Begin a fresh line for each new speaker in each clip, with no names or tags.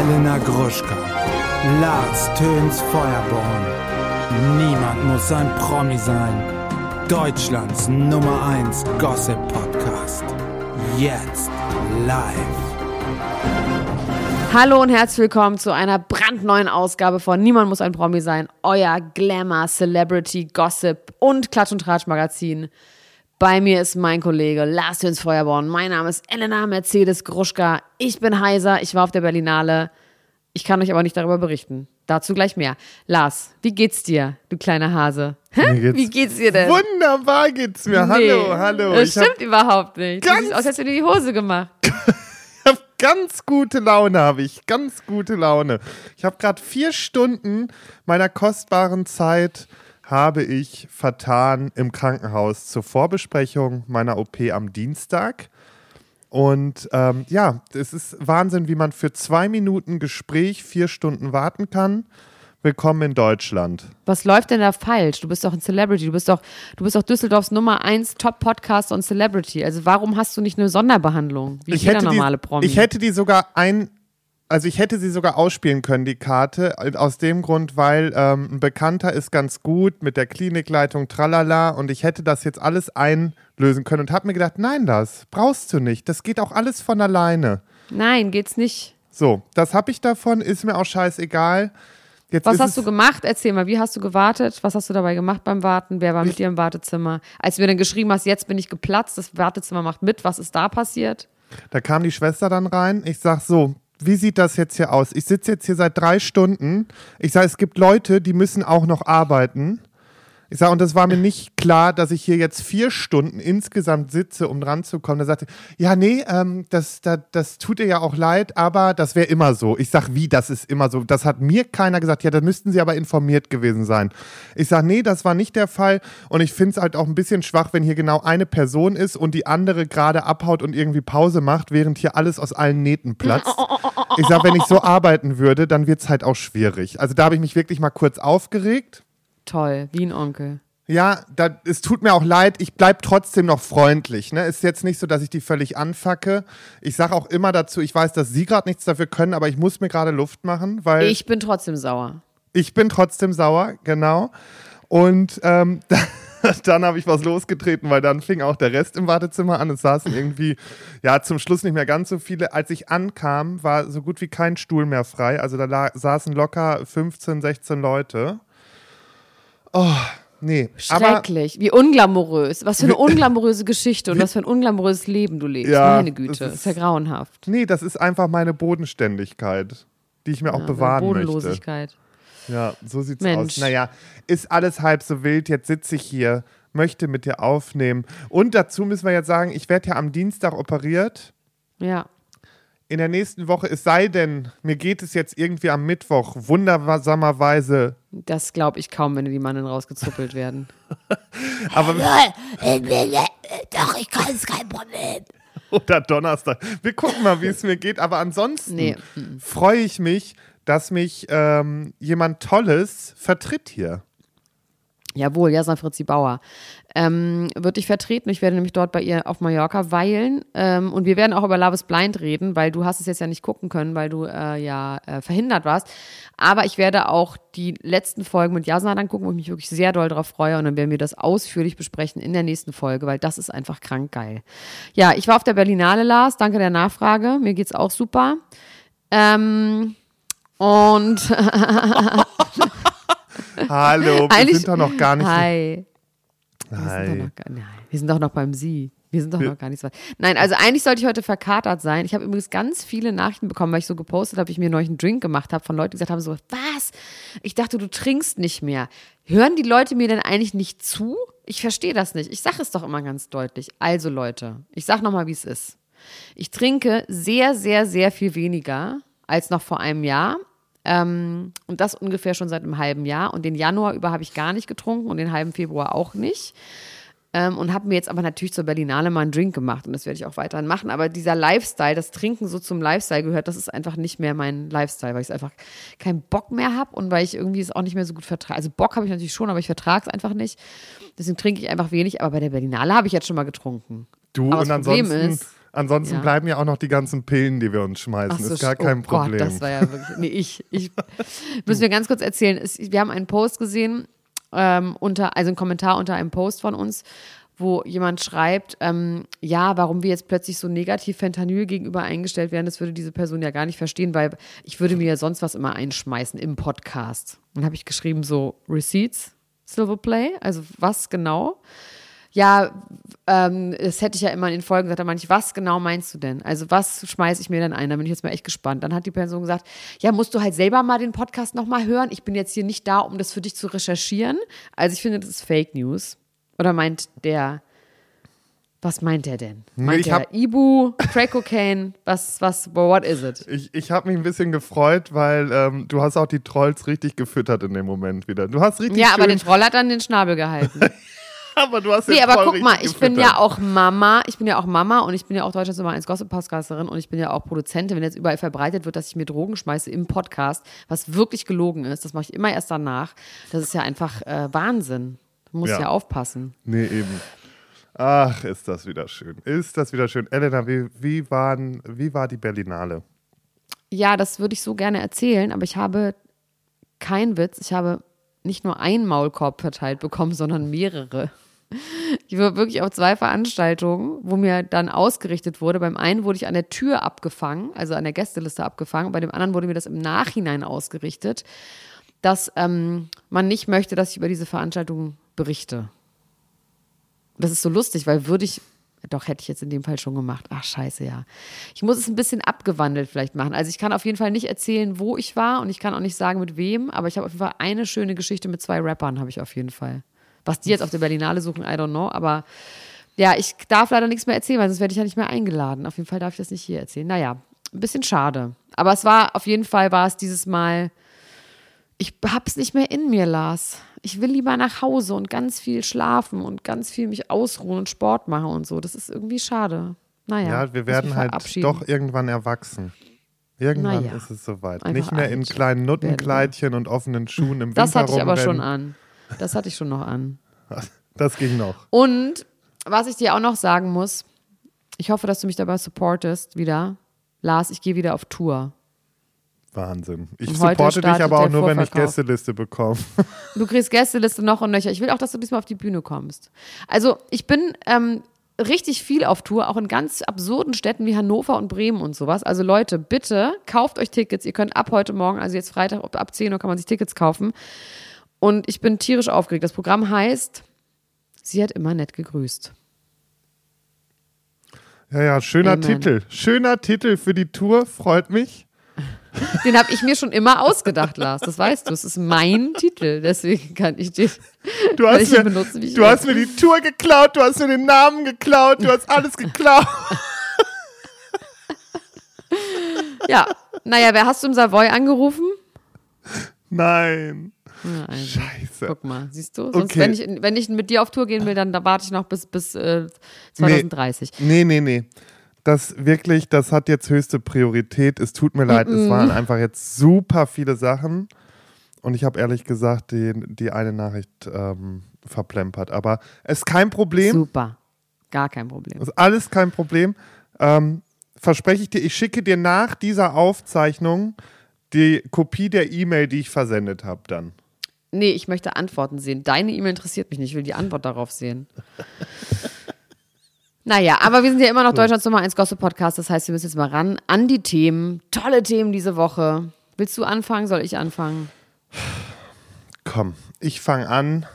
Elena Gruschka, Lars Töns Feuerborn. Niemand muss ein Promi sein. Deutschlands Nummer 1 Gossip Podcast. Jetzt live.
Hallo und herzlich willkommen zu einer brandneuen Ausgabe von Niemand muss ein Promi sein, euer Glamour, Celebrity, Gossip und Klatsch und Tratsch Magazin. Bei mir ist mein Kollege Lars Töns Feuerborn. Mein Name ist Elena Mercedes Gruschka. Ich bin heiser, ich war auf der Berlinale. Ich kann euch aber nicht darüber berichten. Dazu gleich mehr. Lars, wie geht's dir, du kleiner Hase? Hä?
Geht's
Wie geht's dir denn?
Wunderbar geht's mir.
Nee,
Hallo, hallo.
Das
Ich
stimmt überhaupt nicht. Du
ganz-
siehst aus, als hättest du dir die Hose gemacht.
ganz gute Laune, habe ich. Ganz gute Laune. Ich habe gerade vier Stunden meiner kostbaren Zeit habe ich vertan im Krankenhaus zur Vorbesprechung meiner OP am Dienstag. Und ähm, ja, es ist Wahnsinn, wie man für zwei Minuten Gespräch vier Stunden warten kann. Willkommen in Deutschland.
Was läuft denn da falsch? Du bist doch ein Celebrity. Du bist doch, du bist doch Düsseldorfs Nummer 1 Top-Podcaster und Celebrity. Also warum hast du nicht eine Sonderbehandlung? Wie jeder normale
die,
Promi.
ich hätte die sogar ein, also ich hätte sie sogar ausspielen können, die Karte, aus dem Grund, weil ähm, ein Bekannter ist ganz gut mit der Klinikleitung, tralala, und ich hätte das jetzt alles einlösen können und habe mir gedacht, nein, das brauchst du nicht, das geht auch alles von alleine.
Nein, geht's nicht.
So, das habe ich davon, ist mir auch scheißegal. Jetzt
Was hast du gemacht? Erzähl mal, wie hast du gewartet? Was hast du dabei gemacht beim Warten? Wer war mit dir im Wartezimmer? Als du mir dann geschrieben hast, jetzt bin ich geplatzt, das Wartezimmer macht mit, was ist da passiert?
Da kam die Schwester dann rein. Ich sag so, wie sieht das jetzt hier aus? Ich sitze jetzt hier seit drei Stunden. Ich sage, es gibt Leute, die müssen auch noch arbeiten. Ich sage, und das war mir nicht klar, dass ich hier jetzt vier Stunden insgesamt sitze, um dran zu kommen. Da sagte, ja, nee, ähm, das, das, das tut ihr ja auch leid, aber das wäre immer so. Ich sage, wie, das ist immer so. Das hat mir keiner gesagt. Ja, da müssten sie aber informiert gewesen sein. Ich sage, nee, das war nicht der Fall. Und ich finde es halt auch ein bisschen schwach, wenn hier genau eine Person ist und die andere gerade abhaut und irgendwie Pause macht, während hier alles aus allen Nähten platzt. Ich sage, wenn ich so arbeiten würde, dann wird es halt auch schwierig. Also da habe ich mich wirklich mal kurz aufgeregt.
Toll, wie ein Onkel.
Ja, da, es tut mir auch leid, ich bleibe trotzdem noch freundlich. Ne? Ist jetzt nicht so, dass ich die völlig anfacke. Ich sage auch immer dazu, ich weiß, dass Sie gerade nichts dafür können, aber ich muss mir gerade Luft machen, weil ich,
Ich bin trotzdem sauer.
bin trotzdem sauer, genau. Und ähm, dann habe ich was losgetreten, weil dann fing auch der Rest im Wartezimmer an. Es saßen irgendwie, ja, zum Schluss nicht mehr ganz so viele. Als ich ankam, war so gut wie kein Stuhl mehr frei. Also da saßen locker 15, 16 Leute. Oh, nee. Aber
Schrecklich, wie unglamourös. Was für eine unglamouröse Geschichte und was für ein unglamouröses Leben du lebst.
Ja,
Meine Güte,
das
ist ja grauenhaft.
Nee, das ist einfach meine Bodenständigkeit, die ich mir auch
Ja,
bewahren möchte.
Bodenlosigkeit.
Ja, so sieht's
Mensch.
aus. Naja, ist alles halb so wild. Jetzt sitze ich hier, möchte mit dir aufnehmen. Und dazu müssen wir jetzt sagen, ich werde ja am Dienstag operiert.
Ja.
In der nächsten Woche, es sei denn, mir geht es jetzt irgendwie am Mittwoch wundersamerweise.
Das glaube ich kaum, wenn die Mannen rausgezuppelt werden.
Aber
Doch, ich kann es kein Problem.
oder Donnerstag. Wir gucken mal, wie es mir geht. Aber ansonsten
Nee.
freue ich mich, dass mich ähm, jemand Tolles vertritt hier.
Jawohl, Jasna Fritzi Bauer. Ähm, wird dich vertreten. Ich werde nämlich dort bei ihr auf Mallorca weilen. Ähm, und wir werden auch über Love is Blind reden, weil du hast es jetzt ja nicht gucken können, weil du äh, ja äh, verhindert warst. Aber ich werde auch die letzten Folgen mit Jasna dann gucken, wo ich mich wirklich sehr doll drauf freue. Und dann werden wir das ausführlich besprechen in der nächsten Folge, weil das ist einfach krank geil. Ja, ich war auf der Berlinale, Lars. Danke der Nachfrage. Mir geht's auch super. Ähm, und
Hallo, wir
Eigentlich-
sind doch noch gar nicht.
Hi. Wir sind, doch
Hi.
noch, gar- nein, wir sind doch noch beim Sie. Wir sind doch noch gar nicht so weit. Nein, also eigentlich sollte ich heute verkatert sein. Ich habe übrigens ganz viele Nachrichten bekommen, weil ich so gepostet habe, ich mir neulich einen Drink gemacht habe von Leuten, die gesagt haben so, was? Ich dachte, du trinkst nicht mehr. Hören die Leute mir denn eigentlich nicht zu? Ich verstehe das nicht. Ich sage es doch immer ganz deutlich. Also Leute, ich sage nochmal, wie es ist. Ich trinke sehr, sehr, sehr viel weniger als noch vor einem Jahr. Ähm, und das ungefähr schon seit einem halben Jahr. Und den Januar über habe ich gar nicht getrunken und den halben Februar auch nicht. Ähm, und habe mir jetzt aber natürlich zur Berlinale mal einen Drink gemacht und das werde ich auch weiterhin machen. Aber dieser Lifestyle, das Trinken so zum Lifestyle gehört, das ist einfach nicht mehr mein Lifestyle, weil ich es einfach keinen Bock mehr habe und weil ich irgendwie es auch nicht mehr so gut vertrage. Also Bock habe ich natürlich schon, aber ich vertrage es einfach nicht. Deswegen trinke ich einfach wenig. Aber bei der Berlinale habe ich jetzt schon mal getrunken.
Du
Aber
und
das Problem
ansonsten
ist-
Ansonsten
Ja.
bleiben ja auch noch die ganzen Pillen, die wir uns schmeißen.
So,
ist gar
oh
kein Problem.
Gott, das war ja wirklich. Nee, ich. ich müssen wir ganz kurz erzählen. Wir haben einen Post gesehen, ähm, unter, also einen Kommentar unter einem Post von uns, wo jemand schreibt, ähm, ja, warum wir jetzt plötzlich so negativ Fentanyl gegenüber eingestellt werden, das würde diese Person ja gar nicht verstehen, weil ich würde mir ja sonst was immer einschmeißen im Podcast. Dann habe ich geschrieben, so Receipts, Silverplay, also was genau? Ja, ähm, das hätte ich ja immer in den Folgen gesagt, da meinte ich, was genau meinst du denn? Also was schmeiße ich mir denn ein? Da bin ich jetzt mal echt gespannt. Dann hat die Person gesagt, ja, musst du halt selber mal den Podcast nochmal hören. Ich bin jetzt hier nicht da, um das für dich zu recherchieren. Also ich finde, das ist Fake News. Oder meint der, was meint der denn? Meint
ich
der Ibu, Crack Cocaine, was, was, what is it?
Ich, ich habe mich ein bisschen gefreut, weil ähm, du hast auch die Trolls richtig gefüttert in dem Moment wieder. Du hast richtig
Ja, aber der Troll hat dann den Schnabel gehalten.
aber du hast den
Nee, aber guck mal, ich bin ja auch Mama, ich bin ja auch Mama und ich bin ja auch Deutschlands Nummer 1 Gossip-Podcasterin und ich bin ja auch Produzentin. Wenn jetzt überall verbreitet wird, dass ich mir Drogen schmeiße im Podcast, was wirklich gelogen ist, das mache ich immer erst danach. Das ist ja einfach äh, Wahnsinn. Du musst ja.
Ja.
aufpassen.
Nee, eben. Ach, ist das wieder schön. Ist das wieder schön. Elena, wie, wie, waren, wie war die Berlinale?
Ja, das würde ich so gerne erzählen, aber ich habe keinen Witz. Ich habe nicht nur einen Maulkorb verteilt bekommen, sondern mehrere. Ich war wirklich auf zwei Veranstaltungen, wo mir dann ausgerichtet wurde. Beim einen wurde ich an der Tür abgefangen, also an der Gästeliste abgefangen. Bei dem anderen wurde mir das im Nachhinein ausgerichtet, dass ähm, man nicht möchte, dass ich über diese Veranstaltung berichte. Das ist so lustig, weil würde ich, doch hätte ich jetzt in dem Fall schon gemacht. Ach scheiße, ja. Ich muss es ein bisschen abgewandelt vielleicht machen. Also ich kann auf jeden Fall nicht erzählen, wo ich war und ich kann auch nicht sagen, mit wem, aber ich habe auf jeden Fall eine schöne Geschichte mit zwei Rappern, habe ich auf jeden Fall. Was die jetzt auf der Berlinale suchen, I don't know, aber ja, ich darf leider nichts mehr erzählen, weil sonst werde ich ja nicht mehr eingeladen. Auf jeden Fall darf ich das nicht hier erzählen. Naja, ein bisschen schade. Aber es war, auf jeden Fall war es dieses Mal, ich hab's nicht mehr in mir, Lars. Ich will lieber nach Hause und ganz viel schlafen und ganz viel mich ausruhen und Sport machen und so. Das ist irgendwie schade. Naja.
Ja, wir werden halt doch irgendwann erwachsen. Irgendwann
Naja,
ist es soweit.
einfach
Nicht mehr in kleinen Nuttenkleidchen und offenen Schuhen im
Das
Winter
hatte ich aber schon an. Das hatte ich schon noch an.
Das ging noch.
Und was ich dir auch noch sagen muss, ich hoffe, dass du mich dabei supportest wieder. Lars, ich gehe wieder auf Tour.
Wahnsinn. Ich supporte dich aber auch nur, wenn ich. Gästeliste bekomme.
Du kriegst Gästeliste noch und nöcher. Ich will auch, dass du diesmal auf die Bühne kommst. Also ich bin ähm, richtig viel auf Tour, auch in ganz absurden Städten wie Hannover und Bremen und sowas. Also Leute, bitte kauft euch Tickets. Ihr könnt ab heute Morgen, also jetzt Freitag ab- ab 10 Uhr kann man sich Tickets kaufen. Und ich bin tierisch aufgeregt. Das Programm heißt, sie hat immer nett gegrüßt.
Ja, ja, schöner
Amen.
Titel. Schöner Titel für die Tour, freut mich.
Den habe ich mir schon immer ausgedacht, Lars. Das weißt du. Es ist mein Titel. Deswegen kann ich den.
Du hast, mir,
benutze, wie ich
du hast mir die Tour geklaut, du hast mir den Namen geklaut, du hast alles geklaut.
Ja. Naja, wer hast du im Savoy angerufen?
Nein.
Ja, also.
Scheiße.
Guck mal, siehst du? Sonst,
Okay.
wenn, ich, wenn ich mit dir auf Tour gehen will, dann da warte ich noch bis, bis äh, 2030.
Nee, nee, nee. Das wirklich, das hat jetzt höchste Priorität. Es tut mir leid, es waren einfach jetzt super viele Sachen. Und ich habe ehrlich gesagt die, die eine Nachricht ähm, verplempert. Aber es ist kein Problem.
Super. Gar kein Problem.
Es ist alles kein Problem. Ähm, verspreche ich dir, ich schicke dir nach dieser Aufzeichnung die Kopie der E-Mail, die ich versendet habe, dann.
Nee, ich möchte Antworten sehen. Deine E-Mail interessiert mich nicht. Ich will die Antwort darauf sehen. Naja, aber wir sind ja immer noch Deutschlands Nummer 1 Gossip Podcast. Das heißt, wir müssen jetzt mal ran an die Themen. Tolle Themen diese Woche. Willst du anfangen? Soll ich anfangen?
Komm, ich fange an.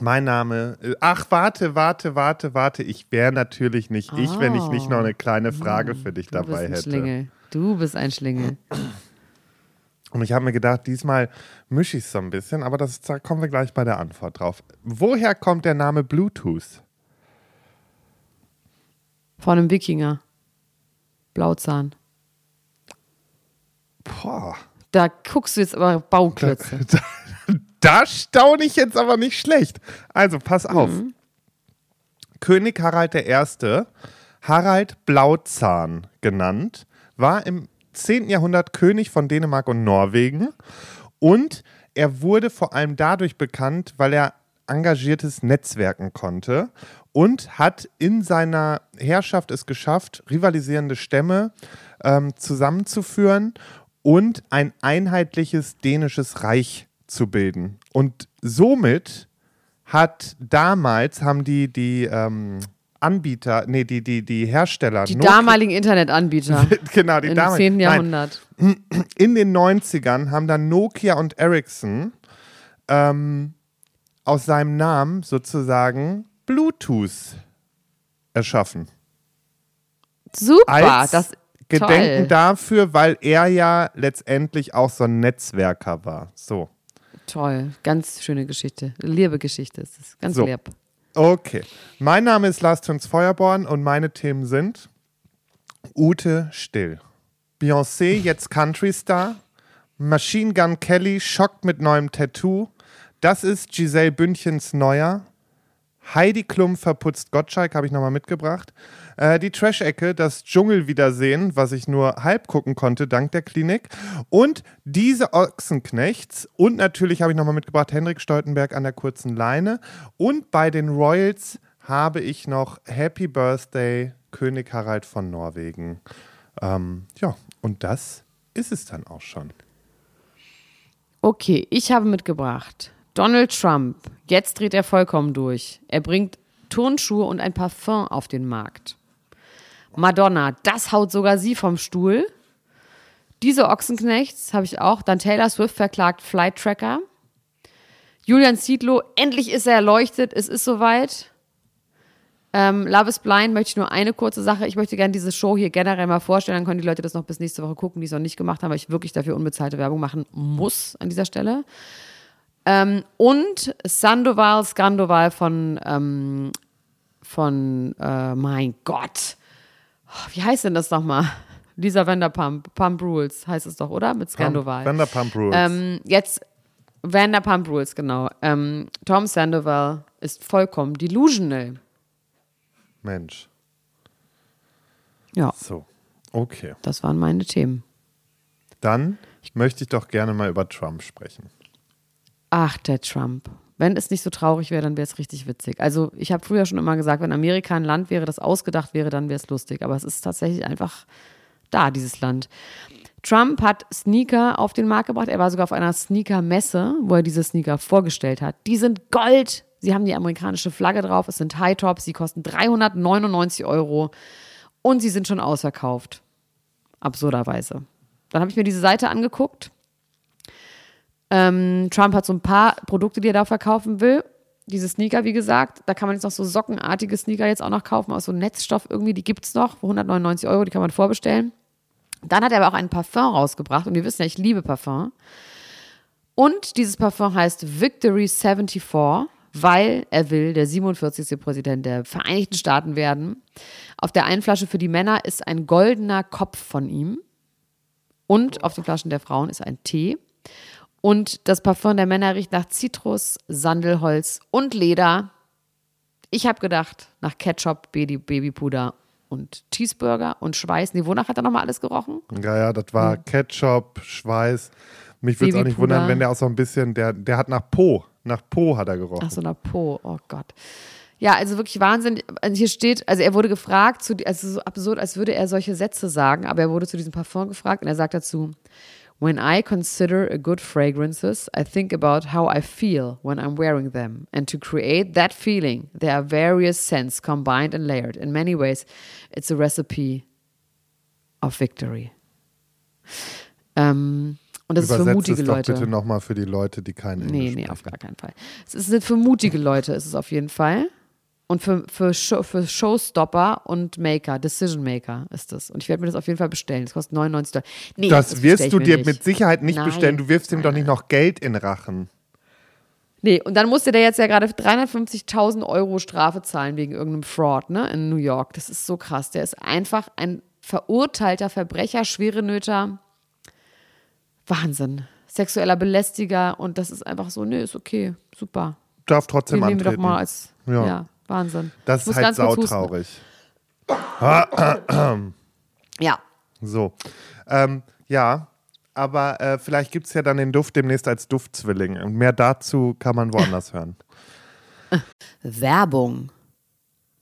Mein Name. äh, Ach, warte, warte, warte, warte. Ich wäre natürlich nicht ich, wenn ich nicht noch eine kleine Frage für dich
Oh. Du bist
dabei
ein
hätte.
Schlingel. Du bist ein Schlingel.
Und ich habe mir gedacht, diesmal mische ich es so ein bisschen, aber das, da kommen wir gleich bei der Antwort drauf. Woher kommt der Name Bluetooth?
Von einem Wikinger. Blauzahn.
Boah.
Da guckst du jetzt aber Bauklötze.
Da staune ich jetzt aber nicht schlecht. Also, pass auf.
Mhm.
König Harald I., Harald Blauzahn genannt, war im 10. Jahrhundert König von Dänemark und Norwegen. Und er wurde vor allem dadurch bekannt, weil er engagiertes Netzwerken konnte und hat in seiner Herrschaft es geschafft, rivalisierende Stämme ähm, zusammenzuführen und ein einheitliches dänisches Reich zu bilden. Und somit hat damals, haben die, die ähm, Anbieter, nee, die, die, die Hersteller,
Die
Nokia-
damaligen Internetanbieter
genau, die
im
damaligen,
10.
Nein,
Jahrhundert.
in den 90ern haben dann Nokia und Ericsson ähm, aus seinem Namen sozusagen Bluetooth erschaffen.
Super,
Als
das
Gedenken
toll.
dafür, weil er ja letztendlich auch so ein Netzwerker war. So.
Toll, ganz schöne Geschichte. Liebe Geschichte ist es. Ganz
So.
lieb.
Okay. Mein Name ist Lars Töns Feuerborn und meine Themen sind Ute Still. Beyoncé, jetzt Country Star. Machine Gun Kelly schockt mit neuem Tattoo. Das ist Giselle Bündchens Neuer. Heidi Klum verputzt Gottschalk, habe ich nochmal mitgebracht. Äh, die Trash-Ecke, das Dschungelwiedersehen, was ich nur halb gucken konnte, dank der Klinik. Und diese Ochsenknechts. Und natürlich habe ich nochmal mitgebracht Henrik Stoltenberg an der kurzen Leine. Und bei den Royals habe ich noch Happy Birthday König Harald von Norwegen. Ähm, ja, und das ist es dann auch schon.
Okay, ich habe mitgebracht. Donald Trump. Jetzt dreht er vollkommen durch. Er bringt Turnschuhe und ein Parfum auf den Markt. Madonna, das haut sogar sie vom Stuhl. Diese Ochsenknechts habe ich auch. Dann Taylor Swift verklagt Flight Tracker. Julian Zietlow, endlich ist er erleuchtet, es ist soweit. Ähm, Love is Blind möchte ich nur eine kurze Sache. Ich möchte gerne diese Show hier generell mal vorstellen. Dann können die Leute das noch bis nächste Woche gucken, die es noch nicht gemacht haben, weil ich wirklich dafür unbezahlte Werbung machen muss an dieser Stelle. Ähm, und Sandoval, Skandoval von, ähm, von äh, mein Gott. Oh, Wie heißt denn das nochmal? Lisa Vanderpump, Pump Rules heißt es doch, oder? Mit Skandoval.
Vanderpump Rules.
Ähm, jetzt Vanderpump Rules, genau. Ähm, Tom Sandoval ist vollkommen delusional.
Mensch.
Ja,
So. Okay.
das waren meine Themen.
Dann möchte ich doch gerne mal über Trump sprechen.
Ach, der Trump. Wenn es nicht so traurig wäre, dann wäre es richtig witzig. Also ich habe früher schon immer gesagt, wenn Amerika ein Land wäre, das ausgedacht wäre, dann wäre es lustig. Aber es ist tatsächlich einfach da, dieses Land. Trump hat Sneaker auf den Markt gebracht. Er war sogar auf einer Sneaker-Messe, wo er diese Sneaker vorgestellt hat. Die sind Gold. Sie haben die amerikanische Flagge drauf. Es sind High Tops. Sie kosten 399 Euro. Und sie sind schon ausverkauft. Absurderweise. Dann habe ich mir diese Seite angeguckt. Ähm, Trump hat so ein paar Produkte, die er da verkaufen will. Diese Sneaker, wie gesagt, da kann man jetzt noch so sockenartige Sneaker jetzt auch noch kaufen, aus so Netzstoff irgendwie, die gibt es noch, für 199 Euro, die kann man vorbestellen. Dann hat er aber auch ein Parfum rausgebracht und wir wissen ja, ich liebe Parfum. Und dieses Parfum heißt Victory 74, weil er will der 47. Präsident der Vereinigten Staaten werden. Auf der einen Flasche für die Männer ist ein goldener Kopf von ihm und auf den Flaschen der Frauen ist ein Tee. Und das Parfum der Männer riecht nach Zitrus, Sandelholz und Leder. Ich habe gedacht, nach Ketchup, Baby, Babypuder und Cheeseburger und Schweiß. Nee, wonach hat er nochmal alles gerochen?
Ja, ja, das war Ketchup, Schweiß. Mich würde es auch nicht wundern, wenn der auch so ein bisschen, der, der hat nach Po, nach Po hat er gerochen.
Ach so, nach Po, oh Gott. Ja, also wirklich Wahnsinn. Also hier steht, also er wurde gefragt, zu, also so absurd, als würde er solche Sätze sagen, aber er wurde zu diesem Parfum gefragt und er sagt dazu, When I consider a good fragrances, I think about how I feel when I'm wearing them. And to create that feeling, there are various scents combined and layered. In many ways, it's a recipe of victory. Ähm, und das ist für
Übersetzt
mutige
es doch
Leute.
bitte nochmal für die Leute, die kein Englisch
Nee, nee,
sprechen.
auf gar keinen Fall. Es ist für mutige Leute, ist es auf jeden Fall. Und für, für, Show, für Showstopper und Maker, Decision Maker ist das. Und ich werde mir das auf jeden Fall bestellen. Das kostet 99 Dollar. Nee,
Das
bestell
wirst du dir
nicht.
mit Sicherheit nicht
Nein.
bestellen. Du wirfst ihm doch nicht noch Geld in Rachen.
Nee, und dann musste der jetzt ja gerade 350.000 Euro Strafe zahlen wegen irgendeinem Fraud, ne, in New York. Das ist so krass. Der ist einfach ein verurteilter Verbrecher, schwere Nöter. Wahnsinn. Sexueller Belästiger und das ist einfach so, nee, ist okay, super.
Darf trotzdem
Den nehmen wir doch
antreten.
mal als,
Ja.
ja, Wahnsinn.
das ist halt sautraurig.
Ja,
So. Ähm, ja, aber äh, vielleicht gibt es ja dann den Duft demnächst als Duftzwilling. Und mehr dazu kann man woanders hören.
Werbung.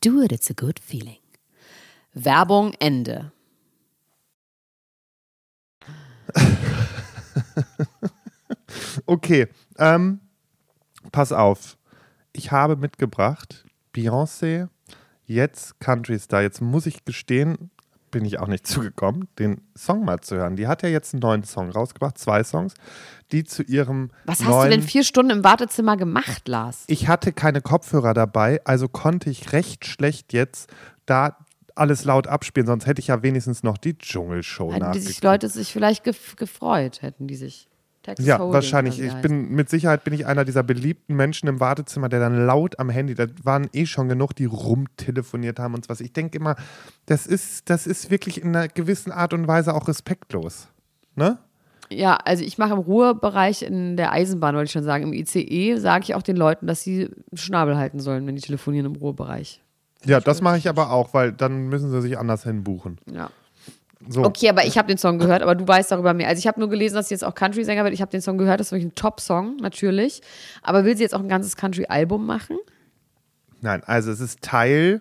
Do it, it's a good feeling. Werbung Ende.
Okay, ähm, pass auf. Ich habe mitgebracht Beyoncé, jetzt Country Star. Jetzt muss ich gestehen, bin ich auch nicht zugekommen, den Song mal zu hören. Die hat ja jetzt einen neuen Song rausgebracht, zwei Songs, die zu ihrem
Was hast du denn vier Stunden im Wartezimmer gemacht, Lars?
ich hatte keine Kopfhörer dabei, also konnte ich recht schlecht jetzt da alles laut abspielen, sonst hätte ich ja wenigstens noch die Dschungelshow
Hätten die sich Leute sich vielleicht gef gefreut, hätten die sich. Texas
Ja,
Hold'em
wahrscheinlich. Ich bin mit Sicherheit bin ich einer dieser beliebten Menschen im Wartezimmer, der dann laut am Handy, da waren eh schon genug, die rumtelefoniert haben und so was. Ich denke immer, das ist, das ist wirklich in einer gewissen Art und Weise auch respektlos. Ne?
Ja, also ich mache im Ruhebereich in der Eisenbahn, wollte ich schon sagen, im ICE sage ich auch den Leuten, dass sie Schnabel halten sollen, wenn die telefonieren im Ruhebereich.
Ja, das mache ich aber auch, weil dann müssen sie sich anders hinbuchen.
Ja.
So.
Okay, aber ich habe den Song gehört, aber du weißt darüber mehr. Also ich habe nur gelesen, dass sie jetzt auch Country-Sänger wird. Ich habe den Song gehört, das ist wirklich ein Top-Song, natürlich. Aber will sie jetzt auch ein ganzes Country-Album machen?
Nein, also es ist Teil,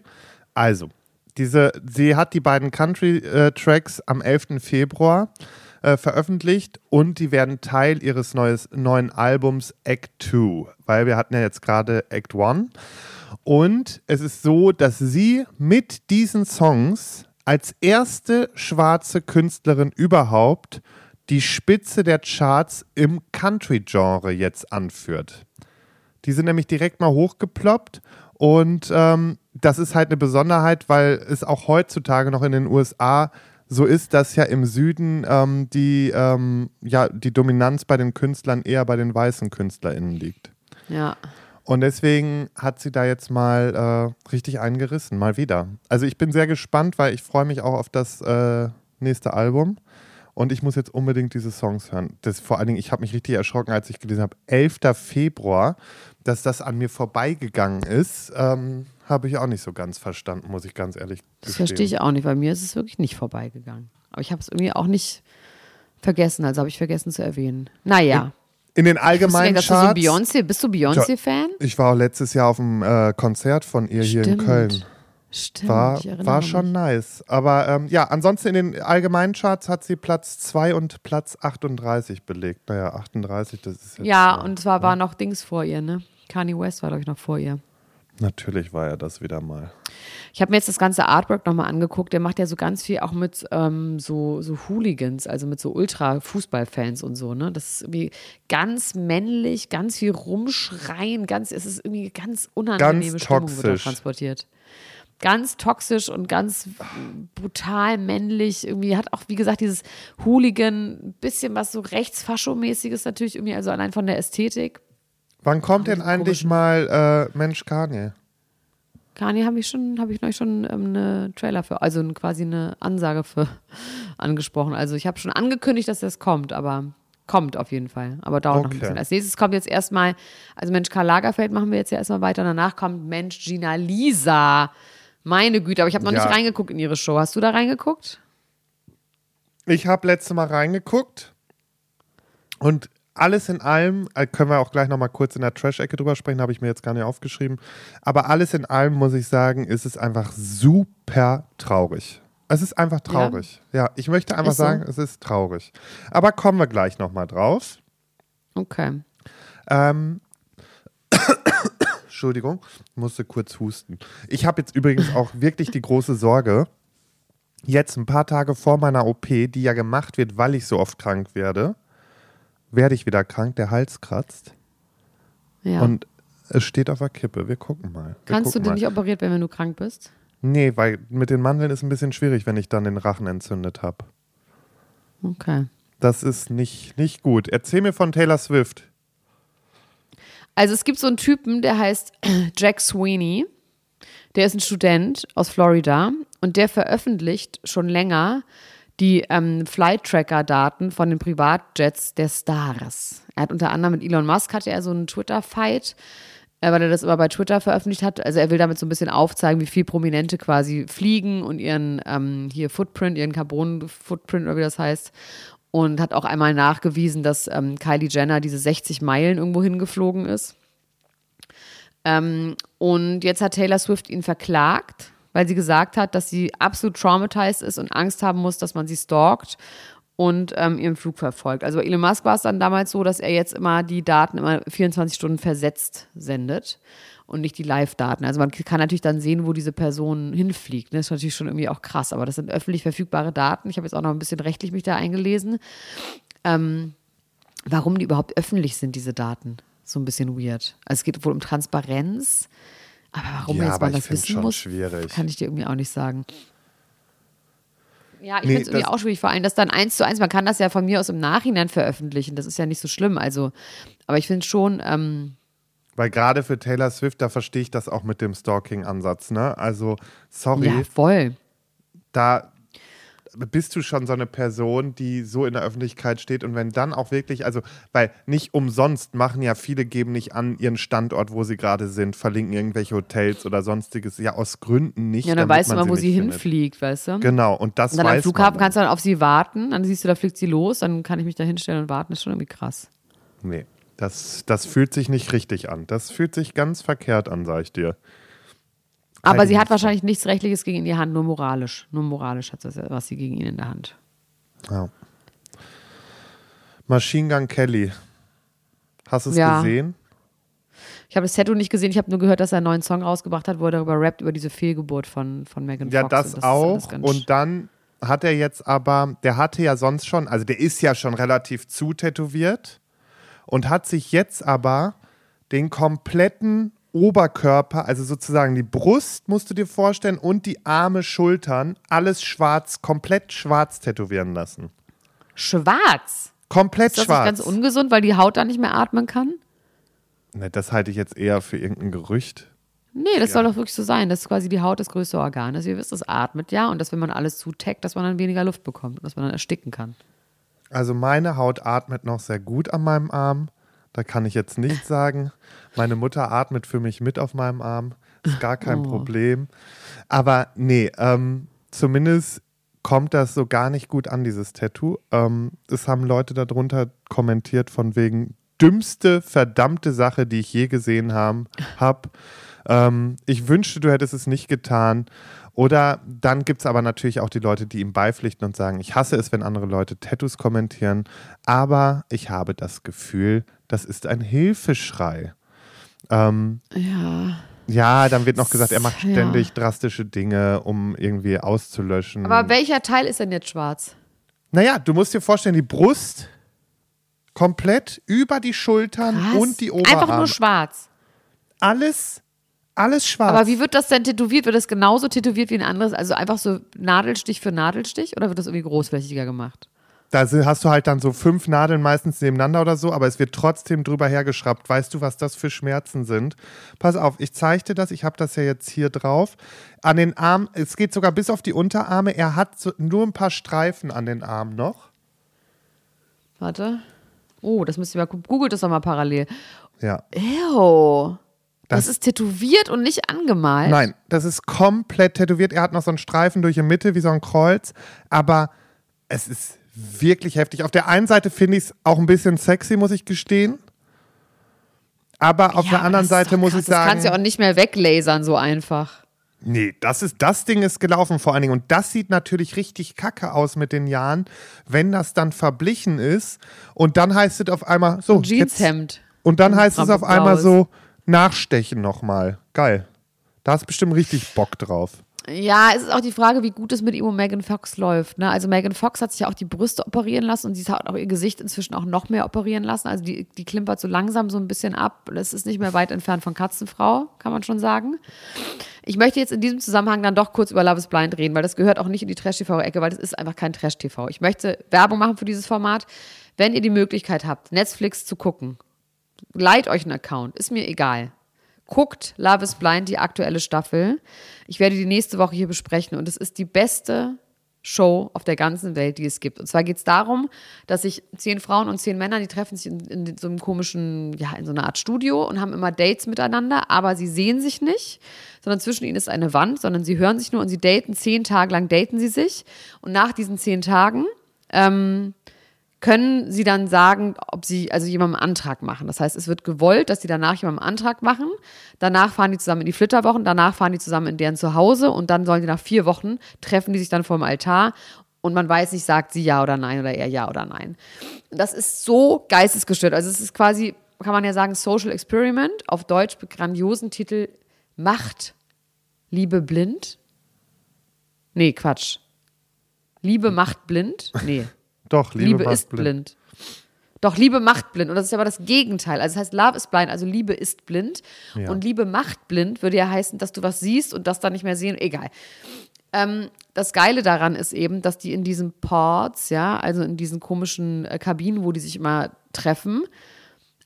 also, diese, sie hat die beiden Country-Tracks am 11. Februar äh, veröffentlicht und die werden Teil ihres neues, neuen Albums Act 2, weil wir hatten ja jetzt gerade Act 1. Und es ist so, dass sie mit diesen Songs als erste schwarze Künstlerin überhaupt die Spitze der Charts im Country-Genre jetzt anführt. Die sind nämlich direkt mal hochgeploppt Und ähm, das ist halt eine Besonderheit, weil es auch heutzutage noch in den USA so ist, dass ja im Süden ähm, die, ähm, ja, die Dominanz bei den Künstlern eher bei den weißen KünstlerInnen liegt.
Ja.
Und deswegen hat sie da jetzt mal äh, richtig eingerissen, mal wieder. Also ich bin sehr gespannt, weil ich freue mich auch auf das äh, nächste Album. Und ich muss jetzt unbedingt diese Songs hören. Das vor allen Dingen, ich habe mich richtig erschrocken, als ich gelesen habe, 11. Februar, dass das an mir vorbeigegangen ist, ähm, habe ich auch nicht so ganz verstanden, muss ich ganz ehrlich
Das
gestehen.
verstehe ich auch nicht. Bei mir ist es wirklich nicht vorbeigegangen. Aber ich habe es irgendwie auch nicht vergessen, also habe ich vergessen zu erwähnen. Naja.
In den allgemeinen
denn, dass du so
Charts.
Bist du Beyoncé-Fan?
Ich war auch letztes Jahr auf dem äh, Konzert von ihr hier in
Stimmt.
Köln.
Stimmt.
War,
ich
war
mich.
schon nice. Aber ähm, ja, ansonsten in den allgemeinen Charts hat sie Platz 2 und Platz 38 belegt. Naja, 38, das ist jetzt.
Ja,
äh,
und zwar war noch Dings vor ihr, ne? Kanye West war, glaube ich, noch vor ihr.
Natürlich war er das wieder mal.
Ich habe mir jetzt das ganze Artwork nochmal angeguckt. Der macht ja so ganz viel auch mit ähm, so, so Hooligans, also mit so Ultra-Fußballfans und so, ne? Das ist irgendwie ganz männlich, ganz viel rumschreien, ganz, es ist irgendwie ganz unangenehme
Ganz
Stimmung wird da
toxisch.
transportiert. Ganz toxisch und ganz brutal männlich. Irgendwie hat auch, wie gesagt, dieses Hooligan, ein bisschen was so rechtsfaschomäßiges natürlich irgendwie, also allein von der Ästhetik.
Wann kommt denn eigentlich mal äh, Mensch Kanye?
Kanye habe ich schon, habe ich neulich schon ähm, eine Trailer für, also quasi eine Ansage für angesprochen. Also ich habe schon angekündigt, dass das kommt, aber kommt auf jeden Fall. Aber dauert noch ein
Okay.
bisschen. Als nächstes kommt jetzt erstmal, also Mensch Karl Lagerfeld machen wir jetzt ja erstmal weiter. Danach kommt Mensch Gina Lisa. Meine Güte, aber ich habe noch
Ja.
nicht reingeguckt in ihre Show. Hast du da reingeguckt?
Ich habe letzte Mal reingeguckt und alles in allem, äh, können wir auch gleich nochmal kurz in der Trash-Ecke drüber sprechen, habe ich mir jetzt gar nicht aufgeschrieben. Aber alles in allem, muss ich sagen, ist es einfach super traurig. Es ist einfach traurig. Ja, ich möchte einfach
Ist so.
sagen, es ist traurig. Aber kommen wir gleich nochmal drauf.
Okay.
Ähm, Entschuldigung, musste kurz husten. Ich habe jetzt übrigens auch wirklich die große Sorge, jetzt ein paar Tage vor meiner OP, die ja gemacht wird, weil ich so oft krank werde, werde ich wieder krank, der Hals kratzt
Ja.
und es steht auf der Kippe. Wir gucken mal. Wir
Kannst du
gucken
denn
mal.
nicht operiert werden, wenn du krank bist?
Nee, weil mit den Mandeln ist ein bisschen schwierig, wenn ich dann den Rachen entzündet habe.
Okay.
Das ist nicht, nicht gut. Erzähl mir von Taylor Swift.
Also es gibt so einen Typen, der heißt Jack Sweeney. Der ist ein Student aus Florida und der veröffentlicht schon länger die ähm, Flight-Tracker-Daten von den Privatjets der Stars. Er hat unter anderem mit Elon Musk hatte er so einen Twitter-Fight, äh, weil er das immer bei Twitter veröffentlicht hat. Also er will damit so ein bisschen aufzeigen, wie viel Prominente quasi fliegen und ihren ähm, hier Footprint, ihren Carbon-Footprint oder wie das heißt. Und hat auch einmal nachgewiesen, dass ähm, Kylie Jenner diese 60 Meilen irgendwo hingeflogen ist. Ähm, und jetzt hat Taylor Swift ihn verklagt, weil sie gesagt hat, dass sie absolut traumatized ist und Angst haben muss, dass man sie stalkt und ähm, ihren Flug verfolgt. Also Elon Musk war es dann damals so, dass er jetzt immer die Daten immer 24 Stunden versetzt sendet und nicht die Live-Daten. Also man kann natürlich dann sehen, wo diese Person hinfliegt. ne? Das ist natürlich schon irgendwie auch krass, aber das sind öffentlich verfügbare Daten. Ich habe jetzt auch noch ein bisschen rechtlich mich da eingelesen. Ähm, warum die überhaupt öffentlich sind, diese Daten. So ein bisschen weird. Also es geht wohl um Transparenz, aber warum
Ja,
jetzt
aber
man das wissen
schon
muss,
schwierig.
kann ich dir irgendwie auch nicht sagen. Ja, ich
Nee,
finde es irgendwie auch schwierig, vor allem das dann eins zu eins, man kann das ja von mir aus im Nachhinein veröffentlichen, das ist ja nicht so schlimm, also, aber ich finde schon, ähm,
Weil gerade für Taylor Swift, da verstehe ich das auch mit dem Stalking-Ansatz, ne? Also, sorry,
ja, voll.
da bist du schon so eine Person, die so in der Öffentlichkeit steht und wenn dann auch wirklich, also, weil nicht umsonst machen ja viele, geben nicht an ihren Standort, wo sie gerade sind, verlinken irgendwelche Hotels oder sonstiges, ja, aus Gründen nicht.
Ja, dann weißt du
man
mal, wo sie
nicht findet.
hinfliegt, weißt du?
Genau, und das
Und dann
weiß
am Flughafen
man.
kannst du dann auf sie warten, dann siehst du, da fliegt sie los, dann kann ich mich da hinstellen und warten, das ist schon irgendwie krass.
Nee, das, das fühlt sich nicht richtig an. Das fühlt sich ganz verkehrt an, sag ich dir.
Aber sie hat wahrscheinlich nichts Rechtliches gegen ihn in die Hand, nur moralisch. Nur moralisch hat sie was sie gegen ihn in der Hand.
Ja. Machine Gun Kelly. Hast du es
Ja.
gesehen?
Ich habe das Tattoo nicht gesehen, ich habe nur gehört, dass er einen neuen Song rausgebracht hat, wo er darüber rappt, über diese Fehlgeburt von, von Megan
Ja,
Fox.
das,
Und ist
auch. Und dann hat er jetzt aber, der hatte ja sonst schon, also der ist ja schon relativ zu tätowiert und hat sich jetzt aber den kompletten Oberkörper, also sozusagen die Brust, musst du dir vorstellen, und die Arme, Schultern, alles schwarz, komplett schwarz tätowieren lassen.
Schwarz.
Komplett
Ist das
schwarz.
nicht ganz ungesund, weil die Haut da nicht mehr atmen kann?
ne, das halte ich jetzt eher für irgendein Gerücht.
Nee, das soll doch wirklich so sein. Das ist quasi die Haut das größte Organ. Also ihr wisst, es atmet ja und dass wenn man alles zuteckt, dass man dann weniger Luft bekommt und dass man dann ersticken kann.
Also meine Haut atmet noch sehr gut an meinem Arm. Da kann ich jetzt nicht sagen. Meine Mutter atmet für mich mit auf meinem Arm. Ist gar kein Problem. Aber nee, ähm, zumindest kommt das so gar nicht gut an, dieses Tattoo. Ähm, es haben Leute darunter kommentiert von wegen dümmste, verdammte Sache, die ich je gesehen habe. Hab. Ähm, ich wünschte, du hättest es nicht getan. Oder dann gibt es aber natürlich auch die Leute, die ihm beipflichten und sagen, ich hasse es, wenn andere Leute Tattoos kommentieren, aber ich habe das Gefühl, das ist ein Hilfeschrei. Ähm,
Ja.
ja, dann wird noch gesagt, er macht
Ja.
ständig drastische Dinge, um irgendwie auszulöschen.
Aber welcher Teil ist denn jetzt schwarz?
naja, du musst dir vorstellen, die Brust komplett über die Schultern
Was?
und die Oberarme.
Einfach nur schwarz.
alles, alles schwarz.
Aber wie wird das denn tätowiert? Wird das genauso tätowiert wie ein anderes? Also einfach so Nadelstich für Nadelstich oder wird das irgendwie großflächiger gemacht?
Da hast du halt dann so fünf Nadeln meistens nebeneinander oder so, aber es wird trotzdem drüber hergeschraubt. Weißt du, was das für Schmerzen sind? Pass auf, ich zeige dir das. Ich habe das ja jetzt hier drauf. An den Armen, es geht sogar bis auf die Unterarme. Er hat so, nur ein paar Streifen an den Armen noch.
Warte. Oh, das müsst ihr mal gucken. Googelt das doch mal parallel.
Ja.
Ew. Das,
Das-
ist tätowiert und nicht angemalt.
Nein, das ist komplett tätowiert. Er hat noch so einen Streifen durch die Mitte, wie so ein Kreuz. Aber es ist wirklich heftig. Auf der einen Seite finde ich es auch ein bisschen sexy, muss ich gestehen. Aber auf
Ja,
der anderen Seite muss
krass.
ich sagen.
Das kannst du ja auch nicht mehr weglasern so einfach.
Nee, das ist, das Ding ist gelaufen vor allen Dingen. Und das sieht natürlich richtig kacke aus mit den Jahren, wenn das dann verblichen ist. Und dann heißt es auf einmal so. jetzt-
Jeanshemd.
Und dann heißt es auf einmal so, nachstechen nochmal. Geil. Da hast bestimmt richtig Bock drauf.
Ja, es ist auch die Frage, wie gut es mit ihm und Megan Fox läuft. Ne? Also Megan Fox hat sich ja auch die Brüste operieren lassen und sie hat auch ihr Gesicht inzwischen auch noch mehr operieren lassen. Also die, die klimpert so langsam so ein bisschen ab. Das ist nicht mehr weit entfernt von Katzenfrau, kann man schon sagen. Ich möchte jetzt in diesem Zusammenhang dann doch kurz über Love is Blind reden, weil das gehört auch nicht in die Trash-TV-Ecke, weil das ist einfach kein Trash-TV. Ich möchte Werbung machen für dieses Format. Wenn ihr die Möglichkeit habt, Netflix zu gucken, leiht euch einen Account, ist mir egal. Guckt Love is Blind, die aktuelle Staffel. Ich werde die nächste Woche hier besprechen und es ist die beste Show auf der ganzen Welt, die es gibt. Und zwar geht es darum, dass sich zehn Frauen und zehn Männer, die treffen sich in, in so einem komischen, ja, in so einer Art Studio und haben immer Dates miteinander, aber sie sehen sich nicht, sondern zwischen ihnen ist eine Wand, sondern sie hören sich nur und sie daten, zehn Tage lang daten sie sich. Und nach diesen zehn Tagen ähm, können sie dann sagen, ob sie also jemandem einen Antrag machen. Das heißt, es wird gewollt, dass sie danach jemandem einen Antrag machen. Danach fahren die zusammen in die Flitterwochen, danach fahren die zusammen in deren Zuhause und dann sollen die nach vier Wochen treffen die sich dann vor dem Altar und man weiß nicht, sagt sie ja oder nein oder er ja oder nein. Das ist so geistesgestört. Also es ist quasi, kann man ja sagen, Social Experiment, auf Deutsch grandiosen Titel Macht, Liebe blind. Nee, Quatsch. Liebe macht blind? Nee.
Doch, Liebe,
Liebe,
macht
ist blind. Doch, Liebe macht blind. Und das ist aber das Gegenteil. Also, das heißt, Love is blind, also Liebe ist blind.
Ja.
Und Liebe macht blind würde ja heißen, dass du was siehst und das dann nicht mehr sehen. Egal. Ähm, das Geile daran ist eben, dass die in diesen Ports, ja, also in diesen komischen äh, Kabinen, wo die sich immer treffen,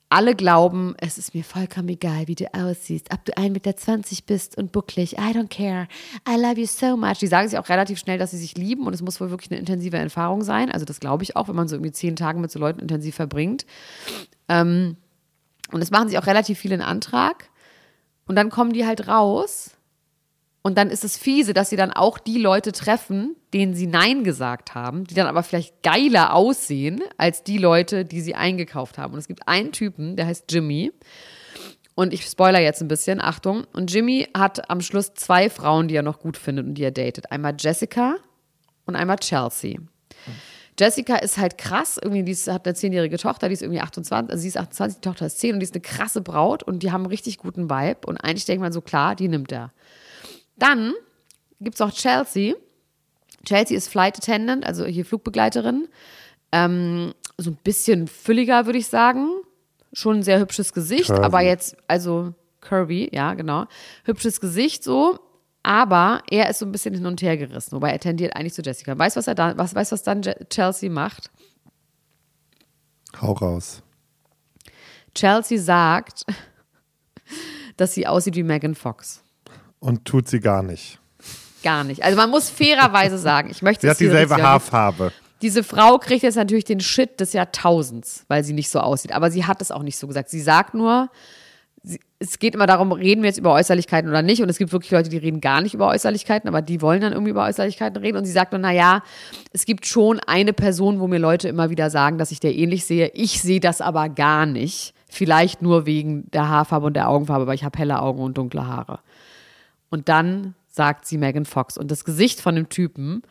alle glauben, es ist mir vollkommen egal, wie du aussiehst, ob du 1,20 Meter bist und bucklig, I don't care, I love you so much. Die sagen sich auch relativ schnell, dass sie sich lieben und es muss wohl wirklich eine intensive Erfahrung sein. Also das glaube ich auch, wenn man so irgendwie zehn Tage mit so Leuten intensiv verbringt. Ähm, und es machen sich auch relativ viele einen Antrag und dann kommen die halt raus und dann ist es fiese, dass sie dann auch die Leute treffen, denen sie Nein gesagt haben, die dann aber vielleicht geiler aussehen als die Leute, die sie eingekauft haben. Und es gibt einen Typen, der heißt Jimmy. Und ich spoiler jetzt ein bisschen, Achtung. Und Jimmy hat am Schluss zwei Frauen, die er noch gut findet und die er datet. Einmal Jessica und einmal Chelsea. Jessica ist halt krass, irgendwie, die ist, hat eine zehnjährige Tochter, die ist irgendwie 28, also sie ist 28, die Tochter ist 10 und die ist eine krasse Braut und die haben einen richtig guten Vibe. Und eigentlich denkt man so, klar, die nimmt er. Dann gibt es auch Chelsea. Chelsea ist Flight Attendant, also hier Flugbegleiterin. Ähm, so ein bisschen fülliger, würde ich sagen. Schon ein sehr hübsches Gesicht,
Curvy.
aber jetzt, also Kirby, ja, genau. Hübsches Gesicht so, aber er ist so ein bisschen hin und her gerissen, wobei er tendiert eigentlich zu Jessica. Weißt du, was er dann, was, weißt, was dann Chelsea macht?
Hau raus.
Chelsea sagt, dass sie aussieht wie Megan Fox.
Und tut sie gar nicht.
Gar nicht. Also man muss fairerweise sagen, ich möchte
Sie hat dieselbe Haarfarbe.
Diese Frau kriegt jetzt natürlich den Shit des Jahrtausends, weil sie nicht so aussieht. Aber sie hat es auch nicht so gesagt. Sie sagt nur, sie, es geht immer darum, reden wir jetzt über Äußerlichkeiten oder nicht. Und es gibt wirklich Leute, die reden gar nicht über Äußerlichkeiten, aber die wollen dann irgendwie über Äußerlichkeiten reden. Und sie sagt nur, naja, es gibt schon eine Person, wo mir Leute immer wieder sagen, dass ich der ähnlich sehe. Ich sehe das aber gar nicht. Vielleicht nur wegen der Haarfarbe und der Augenfarbe, weil ich habe helle Augen und dunkle Haare. Und dann sagt sie Megan Fox. Und das Gesicht von dem Typen,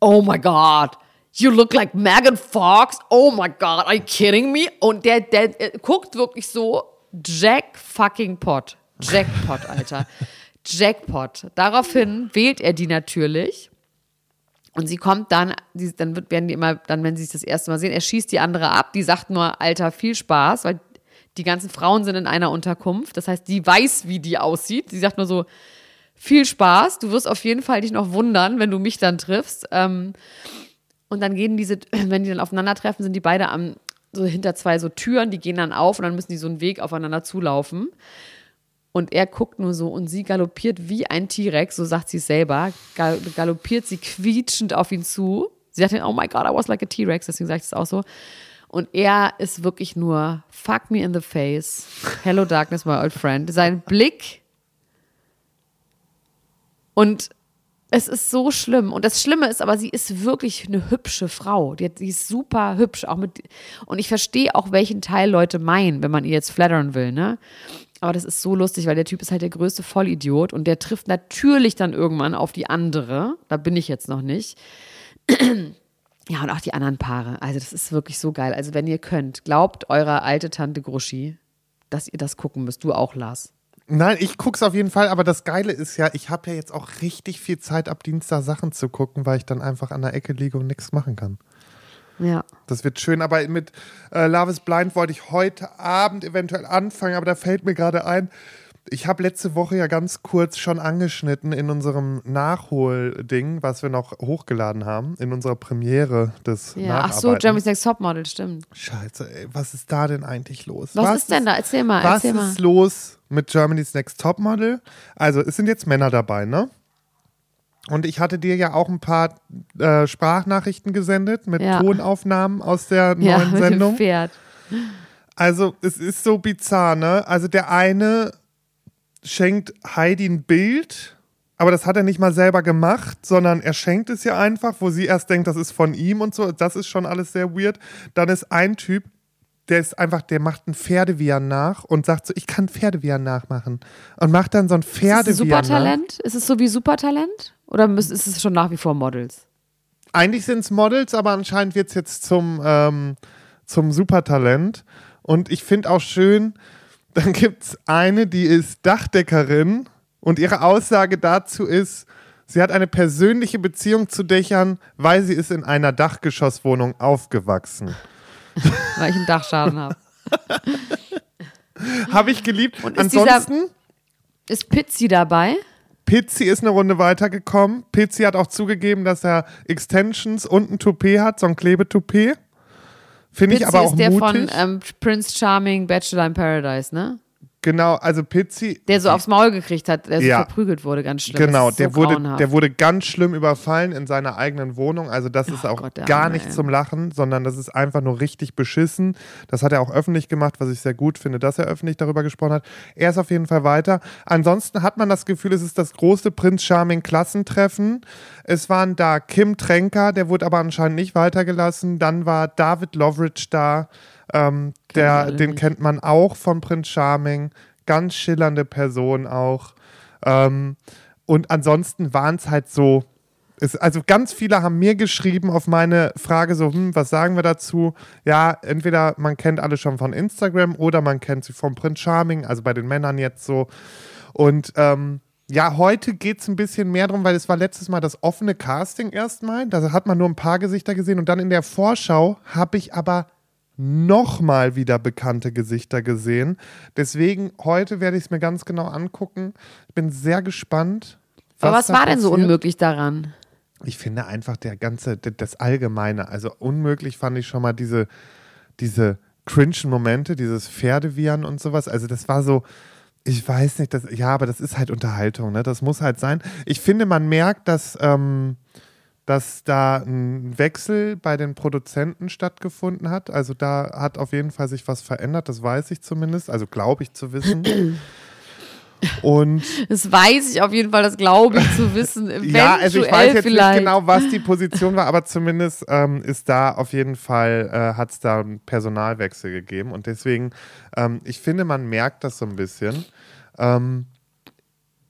oh my God, you look like Megan Fox. Oh my God, are you kidding me? Und der, der, äh, guckt wirklich so, Jack fucking Pot. Jackpot, Alter. Jackpot. Daraufhin wählt er die natürlich. Und sie kommt dann, die, dann wird, werden die immer, dann, wenn sie sich das erste Mal sehen, er schießt die andere ab, die sagt nur, Alter, viel Spaß, weil die ganzen Frauen sind in einer Unterkunft. Das heißt, die weiß, wie die aussieht. Sie sagt nur so, viel Spaß, du wirst auf jeden Fall dich noch wundern, wenn du mich dann triffst. Ähm, und dann gehen diese, wenn die dann aufeinandertreffen, sind die beide am, so hinter zwei so Türen, die gehen dann auf und dann müssen die so einen Weg aufeinander zulaufen. Und er guckt nur so und sie galoppiert wie ein T-Rex, so sagt sie es selber, gal galoppiert sie quietschend auf ihn zu. Sie sagt dann, oh my God, I was like a T-Rex, deswegen sage ich es auch so. Und er ist wirklich nur, fuck me in the face, hello darkness, my old friend. Sein Blick und es ist so schlimm. Und das Schlimme ist aber, sie ist wirklich eine hübsche Frau. Die, die ist super hübsch. Auch mit, und ich verstehe auch, welchen Teil Leute meinen, wenn man ihr jetzt flattern will, ne? Aber das ist so lustig, weil der Typ ist halt der größte Vollidiot und der trifft natürlich dann irgendwann auf die andere. Da bin ich jetzt noch nicht. Ja, und auch die anderen Paare. Also, das ist wirklich so geil. Also, wenn ihr könnt, glaubt eurer alte Tante Gruschi, dass ihr das gucken müsst. Du auch, Lars.
Nein, ich guck's auf jeden Fall, aber das Geile ist ja, ich habe ja jetzt auch richtig viel Zeit ab Dienstag Sachen zu gucken, weil ich dann einfach an der Ecke liege und nichts machen kann.
Ja.
Das wird schön, aber mit äh, Love is Blind wollte ich heute Abend eventuell anfangen, aber da fällt mir gerade ein, ich habe letzte Woche ja ganz kurz schon angeschnitten in unserem Nachholding, was wir noch hochgeladen haben, in unserer Premiere des
Ja, ach so. Jeremy's Next Topmodel, stimmt.
Scheiße, ey, was ist da denn eigentlich los?
Was, ist denn da? Erzähl mal,
Was
erzähl mal.
ist los mit Germany's Next Topmodel? Also, es sind jetzt Männer dabei, ne? Und ich hatte dir ja auch ein paar äh, Sprachnachrichten gesendet mit
Ja.
Tonaufnahmen aus der
Ja,
neuen
mit dem
Sendung.
Pferd.
Also, es ist so bizarr, ne? Also, der eine schenkt Heidi ein Bild, aber das hat er nicht mal selber gemacht, sondern er schenkt es ihr einfach, wo sie erst denkt, das ist von ihm und so. Das ist schon alles sehr weird. Dann ist ein Typ, der ist einfach, der macht ein Pferdewiehern nach und sagt so, ich kann Pferdewiehern nachmachen. Und macht dann so ein
Ist es
Pferdewiehern nach.
Supertalent? Ist es so wie Supertalent? Oder ist es schon nach wie vor Models?
Eigentlich sind es Models, aber anscheinend wird es jetzt zum, ähm, zum Supertalent. Und ich finde auch schön, dann gibt es eine, die ist Dachdeckerin und ihre Aussage dazu ist, sie hat eine persönliche Beziehung zu Dächern, weil sie ist in einer Dachgeschosswohnung aufgewachsen.
Weil ich einen Dachschaden habe.
Habe ich geliebt.
Und ist dieser-
Ansonsten,
Ist Pizzi dabei?
Pizzi ist eine Runde weitergekommen. Pizzi hat auch zugegeben, dass er Extensions und ein Toupet hat, so ein Klebetoupet. Finde ich aber auch
ist der
mutig.
von ähm, Prince Charming, Bachelor in Paradise, ne?
Genau, also Pizzi.
Der so aufs Maul gekriegt hat, der so
Ja.
verprügelt wurde, ganz schlimm.
Genau,
ist so
der, wurde,
grauenhaft.
der wurde ganz schlimm überfallen in seiner eigenen Wohnung. Also das ist auch
Gott, der
gar
Arme,
nicht
ey.
zum Lachen, sondern das ist einfach nur richtig beschissen. Das hat er auch öffentlich gemacht, was ich sehr gut finde, dass er öffentlich darüber gesprochen hat. Er ist auf jeden Fall weiter. Ansonsten hat man das Gefühl, es ist das große Prinz Charming Klassentreffen. Es waren da Kim Tränker, der wurde aber anscheinend nicht weitergelassen. Dann war David Loveridge da. Ähm, der, den
nicht.
kennt man auch von Prinz Charming. Ganz schillernde Person auch. Ähm, und ansonsten waren es halt so, es, also ganz viele haben mir geschrieben auf meine Frage so, hm, was sagen wir dazu? Ja, entweder man kennt alle schon von Instagram oder man kennt sie vom Prince Charming, also bei den Männern jetzt so. Und ähm, ja, heute geht es ein bisschen mehr drum, weil es war letztes Mal das offene Casting erstmal. Da hat man nur ein paar Gesichter gesehen und dann in der Vorschau habe ich aber nochmal wieder bekannte Gesichter gesehen. Deswegen, heute werde ich es mir ganz genau angucken. Ich bin sehr gespannt.
Aber was war denn so unmöglich daran?
Ich finde einfach der ganze, das Allgemeine, also unmöglich fand ich schon mal diese, diese cringen Momente, dieses Pferdewiehern und sowas. Also das war so, ich weiß nicht, das, ja, aber das ist halt Unterhaltung, ne? Das muss halt sein. Ich finde, man merkt, dass, ähm, dass da ein Wechsel bei den Produzenten stattgefunden hat. Also da hat auf jeden Fall sich was verändert, das weiß ich zumindest, also glaube ich zu wissen. Und
Das weiß ich auf jeden Fall, das glaube ich zu wissen.
ja, also ich weiß jetzt
vielleicht.
nicht genau, was die Position war, aber zumindest ähm, ist da auf jeden Fall, äh, hat es da einen Personalwechsel gegeben. Und deswegen, ähm, ich finde, man merkt das so ein bisschen. Ähm,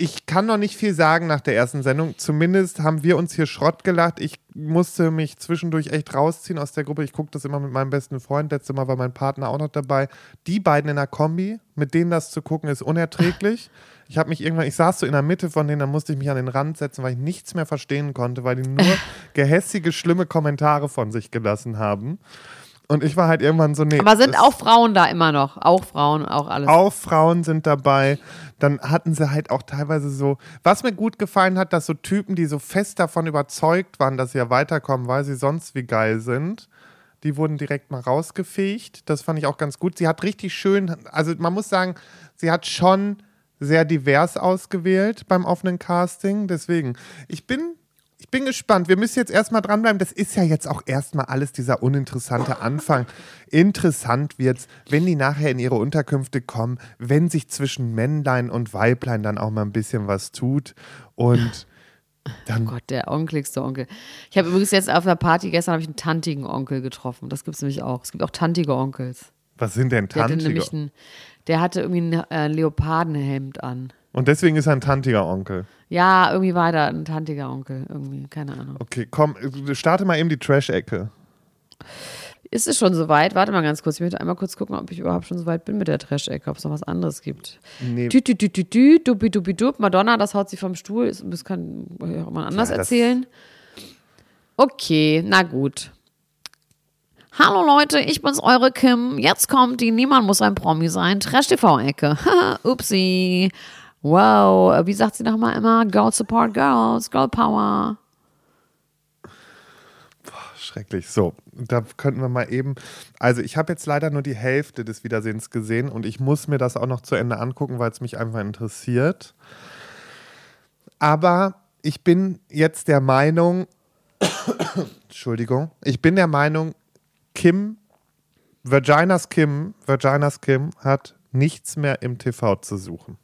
ich kann noch nicht viel sagen nach der ersten Sendung. Zumindest haben wir uns hier Schrott gelacht. Ich musste mich zwischendurch echt rausziehen aus der Gruppe. Ich gucke das immer mit meinem besten Freund. Letztes Mal war mein Partner auch noch dabei. Die beiden in der Kombi, mit denen das zu gucken, ist unerträglich. Ich habe mich irgendwann, ich saß so in der Mitte von denen, da musste ich mich an den Rand setzen, weil ich nichts mehr verstehen konnte, weil die nur gehässige, schlimme Kommentare von sich gelassen haben. Und ich war halt irgendwann so, nee.
Aber sind auch Frauen da immer noch? Auch Frauen, auch alles.
auch Frauen sind dabei. Dann hatten sie halt auch teilweise so, was mir gut gefallen hat, dass so Typen, die so fest davon überzeugt waren, dass sie ja weiterkommen, weil sie sonst wie geil sind, die wurden direkt mal rausgefegt. Das fand ich auch ganz gut. Sie hat richtig schön, also man muss sagen, sie hat schon sehr divers ausgewählt beim offenen Casting. Deswegen, ich bin bin gespannt. Wir müssen jetzt erstmal dranbleiben. Das ist ja jetzt auch erstmal alles dieser uninteressante Anfang. Interessant wird's, wenn die nachher in ihre Unterkünfte kommen, wenn sich zwischen Männlein und Weiblein dann auch mal ein bisschen was tut. Und dann.
Gott, der onkeligste Onkel. Ich habe übrigens jetzt auf einer Party gestern habe ich einen tantigen Onkel getroffen. Das gibt es nämlich auch. Es gibt auch tantige Onkels.
Was sind denn
Der hatte einen, der hatte irgendwie ein äh, Leopardenhemd an.
Und deswegen ist er ein tantiger Onkel.
Ja, irgendwie war da ein tantiger Onkel. Irgendwie, keine Ahnung.
Okay, komm, starte mal eben die Trash-Ecke.
Ist es schon soweit? Warte mal ganz kurz. Ich möchte einmal kurz gucken, ob ich überhaupt schon soweit bin mit der Trash-Ecke, ob es noch was anderes gibt.
Nee.
Dup. Madonna, das haut sie vom Stuhl. Das kann auch mal anders
Ja,
erzählen. Okay, na gut. Hallo Leute, ich bin's, eure Kim. Jetzt kommt die Niemand muss ein Promi sein. Trash-TV-Ecke. Upsi. Wow, wie sagt sie nochmal immer? Girls support girls, girl power.
Schrecklich. So, da könnten wir mal eben. Also, ich habe jetzt leider nur die Hälfte des Wiedersehens gesehen und ich muss mir das auch noch zu Ende angucken, weil es mich einfach interessiert. Aber ich bin jetzt der Meinung, Entschuldigung, ich bin der Meinung, Kim, Vaginas Kim, Vaginas Kim hat nichts mehr im TV zu suchen.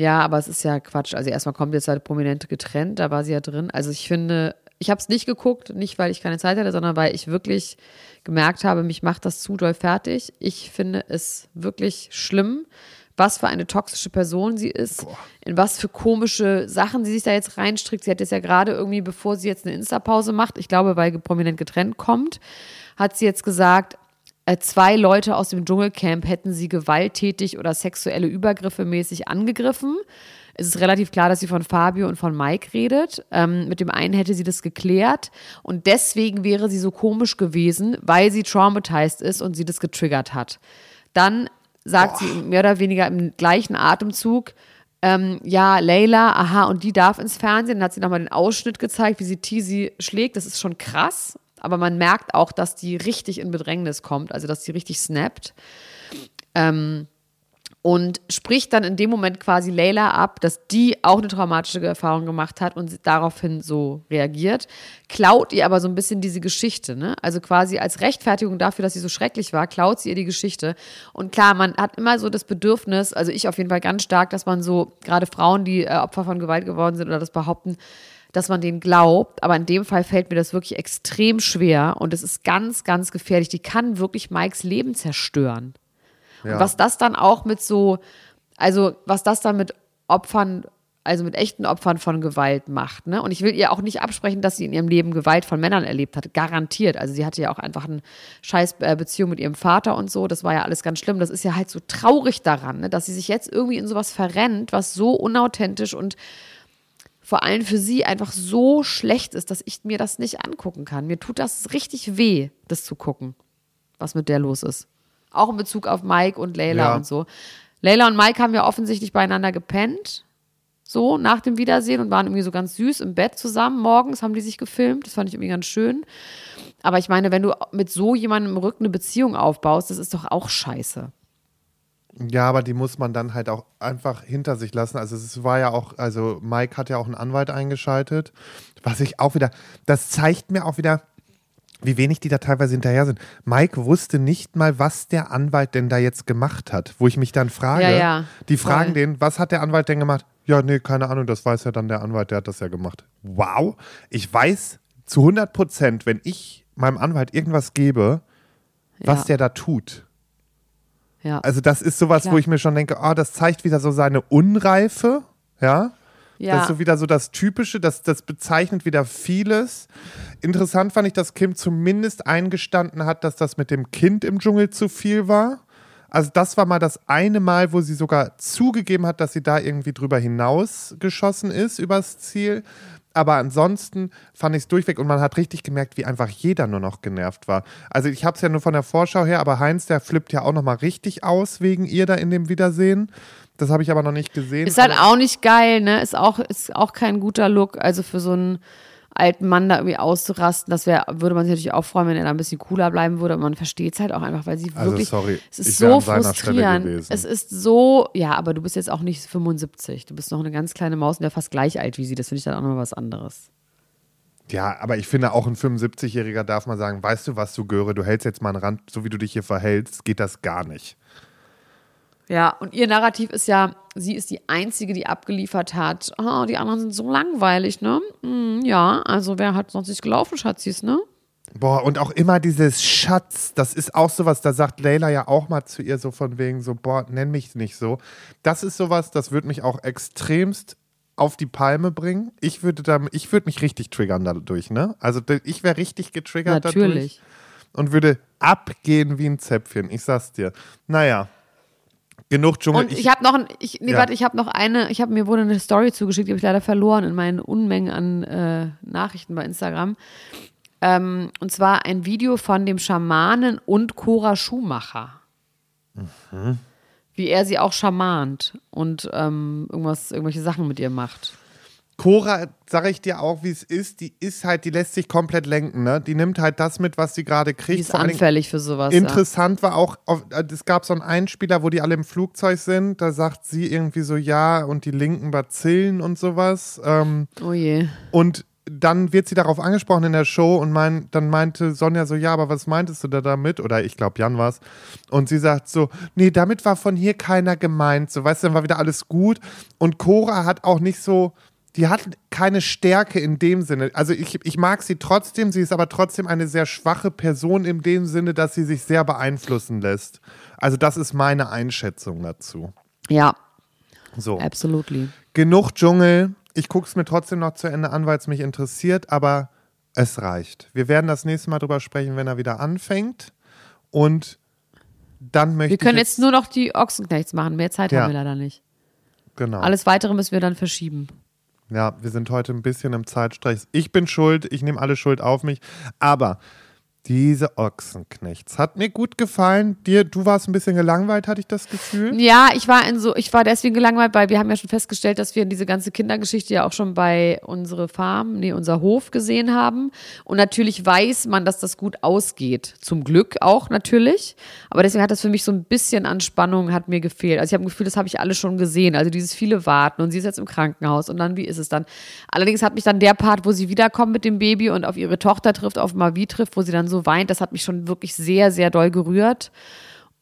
Ja, aber es ist ja Quatsch. Also erstmal kommt jetzt halt prominent getrennt, da war sie ja drin. Also ich finde, ich habe es nicht geguckt, nicht weil ich keine Zeit hatte, sondern weil ich wirklich gemerkt habe, mich macht das zu doll fertig. Ich finde es wirklich schlimm, was für eine toxische Person sie ist, in was für komische Sachen sie sich da jetzt reinstrickt. Sie hat jetzt ja gerade irgendwie, bevor sie jetzt eine Insta-Pause macht, ich glaube, weil prominent getrennt kommt, hat sie jetzt gesagt, zwei Leute aus dem Dschungelcamp hätten sie gewalttätig oder sexuelle Übergriffe mäßig angegriffen. Es ist relativ klar, dass sie von Fabio und von Mike redet. Ähm, mit dem einen hätte sie das geklärt und deswegen wäre sie so komisch gewesen, weil sie traumatized ist und sie das getriggert hat. Dann sagt sie mehr oder weniger im gleichen Atemzug, ähm, ja, Leila, aha, und die darf ins Fernsehen. Dann hat sie nochmal den Ausschnitt gezeigt, wie sie Teasy schlägt. Das ist schon krass. Aber man merkt auch, dass die richtig in Bedrängnis kommt, also dass die richtig snappt. Ähm, und spricht dann in dem Moment quasi Leila ab, dass die auch eine traumatische Erfahrung gemacht hat und sie daraufhin so reagiert, klaut ihr aber so ein bisschen diese Geschichte, ne? Also quasi als Rechtfertigung dafür, dass sie so schrecklich war, klaut sie ihr die Geschichte. Und klar, man hat immer so das Bedürfnis, also ich auf jeden Fall ganz stark, dass man so, gerade Frauen, die äh, Opfer von Gewalt geworden sind oder das behaupten, dass man denen glaubt. Aber in dem Fall fällt mir das wirklich extrem schwer und es ist ganz, ganz gefährlich. Die kann wirklich Mikes Leben zerstören.
Ja.
Und was das dann auch mit so, also was das dann mit Opfern, also mit echten Opfern von Gewalt macht. Ne? Und ich will ihr auch nicht absprechen, dass sie in ihrem Leben Gewalt von Männern erlebt hat. Garantiert. Also sie hatte ja auch einfach eine scheiß äh, Beziehung mit ihrem Vater und so. Das war ja alles ganz schlimm. Das ist ja halt so traurig daran, ne? dass sie sich jetzt irgendwie in sowas verrennt, was so unauthentisch und vor allem für sie einfach so schlecht ist, dass ich mir das nicht angucken kann. Mir tut das richtig weh, das zu gucken. was mit der los ist. Auch in Bezug auf Mike und Layla
Ja.
und so. Layla und Mike haben ja offensichtlich beieinander gepennt. So, nach dem Wiedersehen und waren irgendwie so ganz süß im Bett zusammen. Morgens haben die sich gefilmt. Das fand ich irgendwie ganz schön. Aber ich meine, wenn du mit so jemandem im Rücken eine Beziehung aufbaust, das ist doch auch scheiße.
Ja, aber die muss man dann halt auch einfach hinter sich lassen. Also es war ja auch, also Mike hat ja auch einen Anwalt eingeschaltet, was ich auch wieder, das zeigt mir auch wieder, wie wenig die da teilweise hinterher sind. Mike wusste nicht mal, was der Anwalt denn da jetzt gemacht hat, wo ich mich dann frage,
Ja, ja,
die fragen
voll.
den, was hat der Anwalt denn gemacht? Ja, nee, keine Ahnung, das weiß ja dann der Anwalt, der hat das ja gemacht. Wow, ich weiß zu 100 Prozent, wenn ich meinem Anwalt irgendwas gebe, was
Ja.
der da tut.
Ja.
Also das ist sowas,
Klar.
wo ich mir schon denke, oh, das zeigt wieder so seine Unreife, ja.
ja.
Das ist so wieder so das Typische, das, das bezeichnet wieder vieles. Interessant fand ich, dass Kim zumindest eingestanden hat, dass das mit dem Kind im Dschungel zu viel war. Also das war mal das eine Mal, wo sie sogar zugegeben hat, dass sie da irgendwie drüber hinaus geschossen ist übers Ziel. Aber ansonsten fand ich es durchweg und man hat richtig gemerkt, wie einfach jeder nur noch genervt war. Also ich habe es ja nur von der Vorschau her, aber Heinz, der flippt ja auch nochmal richtig aus wegen ihr da in dem Wiedersehen. Das habe ich aber noch nicht gesehen.
Ist halt auch nicht geil, ne? Ist auch, ist auch kein guter Look. Also für so einen alten Mann da irgendwie auszurasten, das wär, würde man sich natürlich auch freuen, wenn er da ein bisschen cooler bleiben würde. Aber man versteht es halt auch einfach, weil sie
Also
wirklich.
sorry,
es ist so frustrierend. Es ist so, ja, aber du bist jetzt auch nicht 75. Du bist noch eine ganz kleine Maus und der fast gleich alt wie sie. Das finde ich dann auch nochmal was anderes.
Ja, aber ich finde auch ein 75-Jähriger darf mal sagen, weißt du was, du Göre, du hältst jetzt mal einen Rand, so wie du dich hier verhältst, geht das gar nicht.
Ja, und ihr Narrativ ist ja, sie ist die Einzige, die abgeliefert hat. Oh, die anderen sind so langweilig, ne? Hm, ja, also wer hat sonst nicht gelaufen, Schatzis, ne?
Boah, und auch immer dieses Schatz, das ist auch sowas, da sagt Leila ja auch mal zu ihr so von wegen so, boah, nenn mich nicht so. Das ist sowas, das würde mich auch extremst auf die Palme bringen. Ich würde da, ich würde mich richtig triggern dadurch, ne? Also ich wäre richtig getriggert
Natürlich.
dadurch und würde abgehen wie ein Zäpfchen. Ich sag's dir. Naja. Genug Dschungel.
Und ich, habe noch, ein, ich, nee,
Ja.
warte, ich habe noch eine, ich habe mir wurde eine Story zugeschickt, die habe ich leider verloren in meinen Unmengen an äh, Nachrichten bei Instagram. Ähm, und zwar ein Video von dem Schamanen und Cora Schumacher.
Mhm.
Wie er sie auch schamant und ähm, irgendwas, irgendwelche Sachen mit ihr macht.
Cora, sage ich dir auch, wie es ist, die ist halt, die lässt sich komplett lenken, ne? Die nimmt halt das mit, was sie gerade kriegt.
Die ist
Vor
anfällig für sowas.
Interessant war auch, auf- äh, es gab so einen Einspieler, wo die alle im Flugzeug sind. Da sagt sie irgendwie so, ja, und die linken Bazillen und sowas. Ähm,
Ja. Oh je.
und dann wird sie darauf angesprochen in der Show und mein, dann meinte Sonja so, ja, aber was meintest du da damit? Oder ich glaube, Jan war's. Und sie sagt so, nee, damit war von hier keiner gemeint. So, weißt du, dann war wieder alles gut. Und Cora hat auch nicht so, die hat keine Stärke in dem Sinne. Also ich, ich mag sie trotzdem, sie ist aber trotzdem eine sehr schwache Person in dem Sinne, dass sie sich sehr beeinflussen lässt. Also das ist meine Einschätzung dazu.
Ja,
So.
absolutely.
Genug Dschungel. Ich gucke es mir trotzdem noch zu Ende an, weil es mich interessiert, aber es reicht. Wir werden das nächste Mal drüber sprechen, wenn er wieder anfängt. Und dann möchte
Wir können
ich
jetzt nur noch die Ochsenknechts machen. Mehr Zeit
Ja.
haben wir leider nicht.
genau.
Alles weitere müssen wir dann verschieben.
Ja, wir sind heute ein bisschen im Zeitstress. Ich bin schuld, ich nehme alle Schuld auf mich. Aber diese Ochsenknechts hat mir gut gefallen. Dir, du warst ein bisschen gelangweilt, hatte ich das Gefühl.
Ja, ich war in so, ich war deswegen gelangweilt, weil wir haben ja schon festgestellt, dass wir diese ganze Kindergeschichte ja auch schon bei unsere Farm, nee, unser Hof gesehen haben. Und natürlich weiß man, dass das gut ausgeht. Zum Glück auch natürlich. Aber deswegen hat das für mich so ein bisschen an Spannung hat mir gefehlt. Also ich habe ein Gefühl, das habe ich alles schon gesehen. Also dieses viele Warten und sie ist jetzt im Krankenhaus und dann, wie ist es dann? Allerdings hat mich dann der Part, wo sie wiederkommt mit dem Baby und auf ihre Tochter trifft, auf Mavi trifft, wo sie dann so weint, das hat mich schon wirklich sehr, sehr doll gerührt.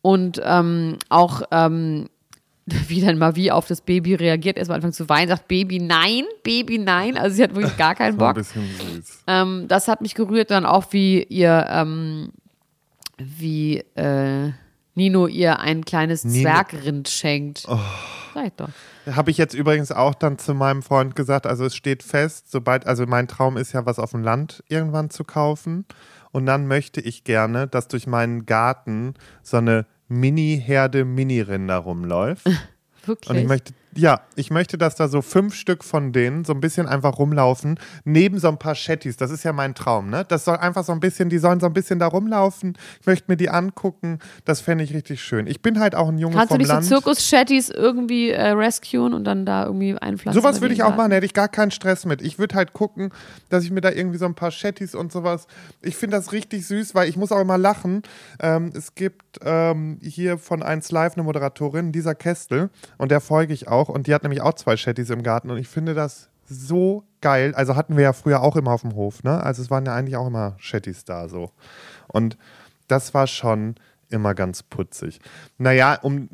Und ähm, auch ähm, wie dann Mavi auf das Baby reagiert, erstmal anfangen zu weinen, sagt Baby nein, Baby nein. Also sie hat wirklich gar keinen Bock.
süß.
Ähm, das hat mich gerührt, dann auch wie ihr, ähm, wie äh, Nino ihr ein kleines
Nino-
Zwergrind schenkt. Sag ich doch.
Habe ich jetzt übrigens auch dann zu meinem Freund gesagt, also es steht fest, sobald, also mein Traum ist ja, was auf dem Land irgendwann zu kaufen. Und dann möchte ich gerne, dass durch meinen Garten so eine Mini-Herde Mini-Rinder rumläuft.
Wirklich.
Und ich möchte, Ja, ich möchte, dass da so fünf Stück von denen so ein bisschen einfach rumlaufen, neben so ein paar Shetties. Das ist ja mein Traum, ne? Das soll einfach so ein bisschen, die sollen so ein bisschen da rumlaufen. Ich möchte mir die angucken. Das fände ich richtig schön. Ich bin halt auch ein Junge
Kannst du
vom
nicht
Land.
so Zirkus-Shetties irgendwie äh, rescuen und dann da irgendwie einpflanzen?
Sowas würde ich auch machen, da hätte ich gar keinen Stress mit. Ich würde halt gucken, dass ich mir da irgendwie so ein paar Shetties und sowas. Ich finde das richtig süß, weil ich muss auch immer lachen. Ähm, es gibt ähm, hier von 1 Live eine Moderatorin, Lisa Kestel, und der folge ich auch. Und die hat nämlich auch zwei Shetties im Garten und ich finde das so geil. Also hatten wir ja früher auch immer auf dem Hof, ne? Also es waren ja eigentlich auch immer Shetties da so. Und das war schon immer ganz putzig. Naja, um,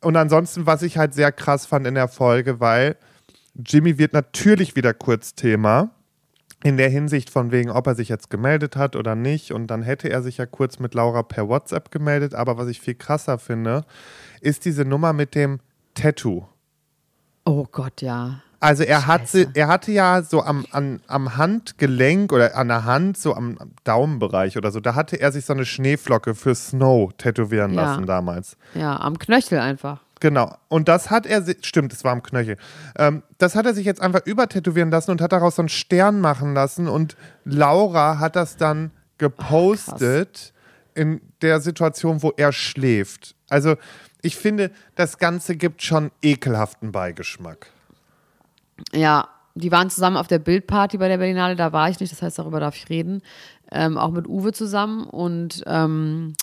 und ansonsten, was ich halt sehr krass fand in der Folge, weil Jimmy wird natürlich wieder kurz Thema. In der Hinsicht von wegen, ob er sich jetzt gemeldet hat oder nicht. Und dann hätte er sich ja kurz mit Laura per WhatsApp gemeldet. Aber was ich viel krasser finde, ist diese Nummer mit dem Tattoo.
Oh Gott, ja.
Also er, hat,
Scheiße.
er hatte ja so am, an, am Handgelenk oder an der Hand, so am Daumenbereich oder so, da hatte er sich so eine Schneeflocke für Snow tätowieren
Ja.
lassen damals.
Ja, am Knöchel einfach.
Genau. Und das hat er, si- stimmt, das war am Knöchel. Ähm, das hat er sich jetzt einfach übertätowieren lassen und hat daraus so einen Stern machen lassen. Und Laura hat das dann gepostet in der Situation, wo er schläft. Also ich finde, das Ganze gibt schon ekelhaften Beigeschmack.
Ja, die waren zusammen auf der Bildparty bei der Berlinale, da war ich nicht, das heißt, darüber darf ich reden. Ähm, auch mit Uwe zusammen und ähm,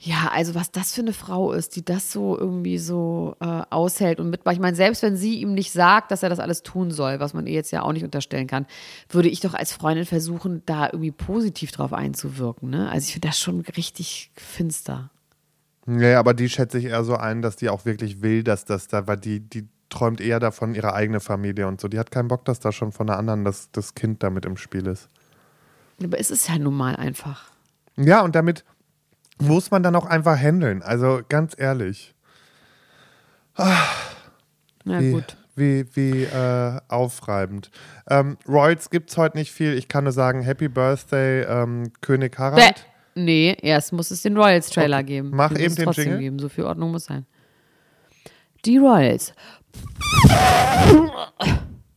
ja, also was das für eine Frau ist, die das so irgendwie so äh, aushält und mitmacht. Ich meine, selbst wenn sie ihm nicht sagt, dass er das alles tun soll, was man ihr jetzt ja auch nicht unterstellen kann, würde ich doch als Freundin versuchen, da irgendwie positiv drauf einzuwirken. Ne? Also ich finde das schon richtig finster.
Ja, aber die schätze ich eher so ein, dass die auch wirklich will, dass das da, weil die, die träumt eher davon, ihre eigene Familie und so. Die hat keinen Bock, dass da schon von einer anderen das, das Kind damit im Spiel ist.
Aber es ist ja nun mal einfach.
Ja, und damit muss man dann auch einfach handeln. Also ganz ehrlich.
Ja,
wie,
gut.
Wie, wie äh, aufreibend. Ähm, Royals gibt es heute nicht viel. Ich kann nur sagen, Happy Birthday, ähm, König
Bäh. Nee, erst muss es den Royals-Trailer
Okay.
geben.
Mach eben
es
den
trotzdem
Jingle.
geben. So viel Ordnung muss sein. Die Royals.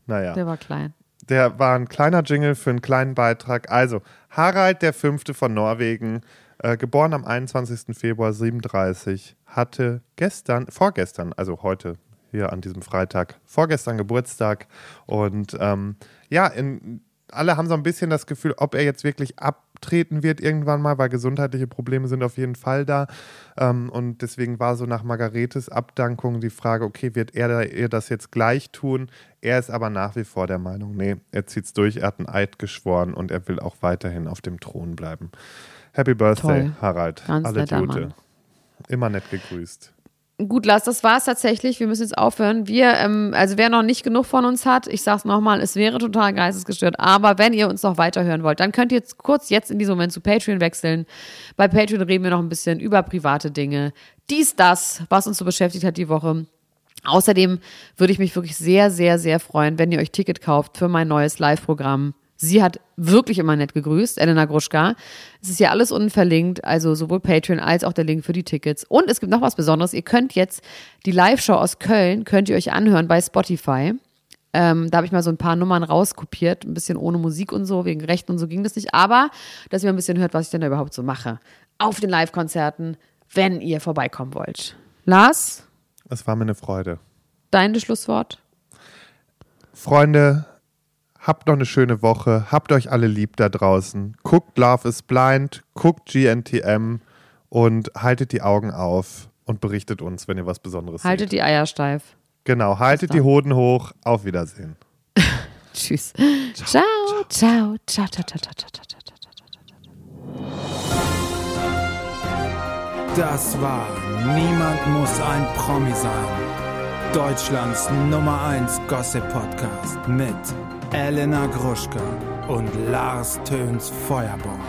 Naja.
Der war klein.
Der war ein kleiner Jingle für einen kleinen Beitrag. Also, Harald der Fünfte von Norwegen, äh, geboren am 21. Februar 37, hatte gestern, vorgestern, also heute, hier an diesem Freitag, vorgestern Geburtstag. Und ähm, ja, in, alle haben so ein bisschen das Gefühl, ob er jetzt wirklich abtreten wird irgendwann mal, weil gesundheitliche Probleme sind auf jeden Fall da. Ähm, und deswegen war so nach Margaretes Abdankung die Frage, okay, wird er da- ihr das jetzt gleich tun? Er ist aber nach wie vor der Meinung, nee, er zieht's durch, er hat einen Eid geschworen und er will auch weiterhin auf dem Thron bleiben. Happy Birthday,
Toll.
Harald.
Ganz
Alle Gute.
Mann.
Immer nett gegrüßt.
Gut, Lars, das war's tatsächlich. Wir müssen jetzt aufhören. Wir, ähm, also wer noch nicht genug von uns hat, ich sag's nochmal, es wäre total geistesgestört. Aber wenn ihr uns noch weiterhören wollt, dann könnt ihr jetzt kurz jetzt in diesem Moment zu Patreon wechseln. Bei Patreon reden wir noch ein bisschen über private Dinge. Dies, das, was uns so beschäftigt hat die Woche. Außerdem würde ich mich wirklich sehr, sehr, sehr freuen, wenn ihr euch Ticket kauft für mein neues Live-Programm. Sie hat wirklich immer nett gegrüßt, Elena Gruschka. Es ist ja alles unten verlinkt, also sowohl Patreon als auch der Link für die Tickets. Und es gibt noch was Besonderes. Ihr könnt jetzt die Live-Show aus Köln, könnt ihr euch anhören bei Spotify. Ähm, da habe ich mal so ein paar Nummern rauskopiert, ein bisschen ohne Musik und so, wegen Rechten und so ging das nicht. Aber, dass ihr ein bisschen hört, was ich denn da überhaupt so mache. Auf den Live-Konzerten, wenn ihr vorbeikommen wollt. Lars,
Es war mir eine Freude.
dein Schlusswort?
Freunde, habt noch eine schöne Woche. Habt euch alle lieb da draußen. Guckt Love is Blind, guckt GNTM und haltet die Augen auf und berichtet uns, wenn ihr was Besonderes
Haltet
seht.
die Eier steif.
Genau, haltet die Hoden hoch. Auf Wiedersehen.
Tschüss. Ciao, ciao, ciao, ciao, ciao, ciao, ciao, ciao, ciao, ciao.
Das war Niemand muss ein Promi sein. Deutschlands Nummer 1 Gossip Podcast mit Elena Gruschka und Lars Töns Feuerborn.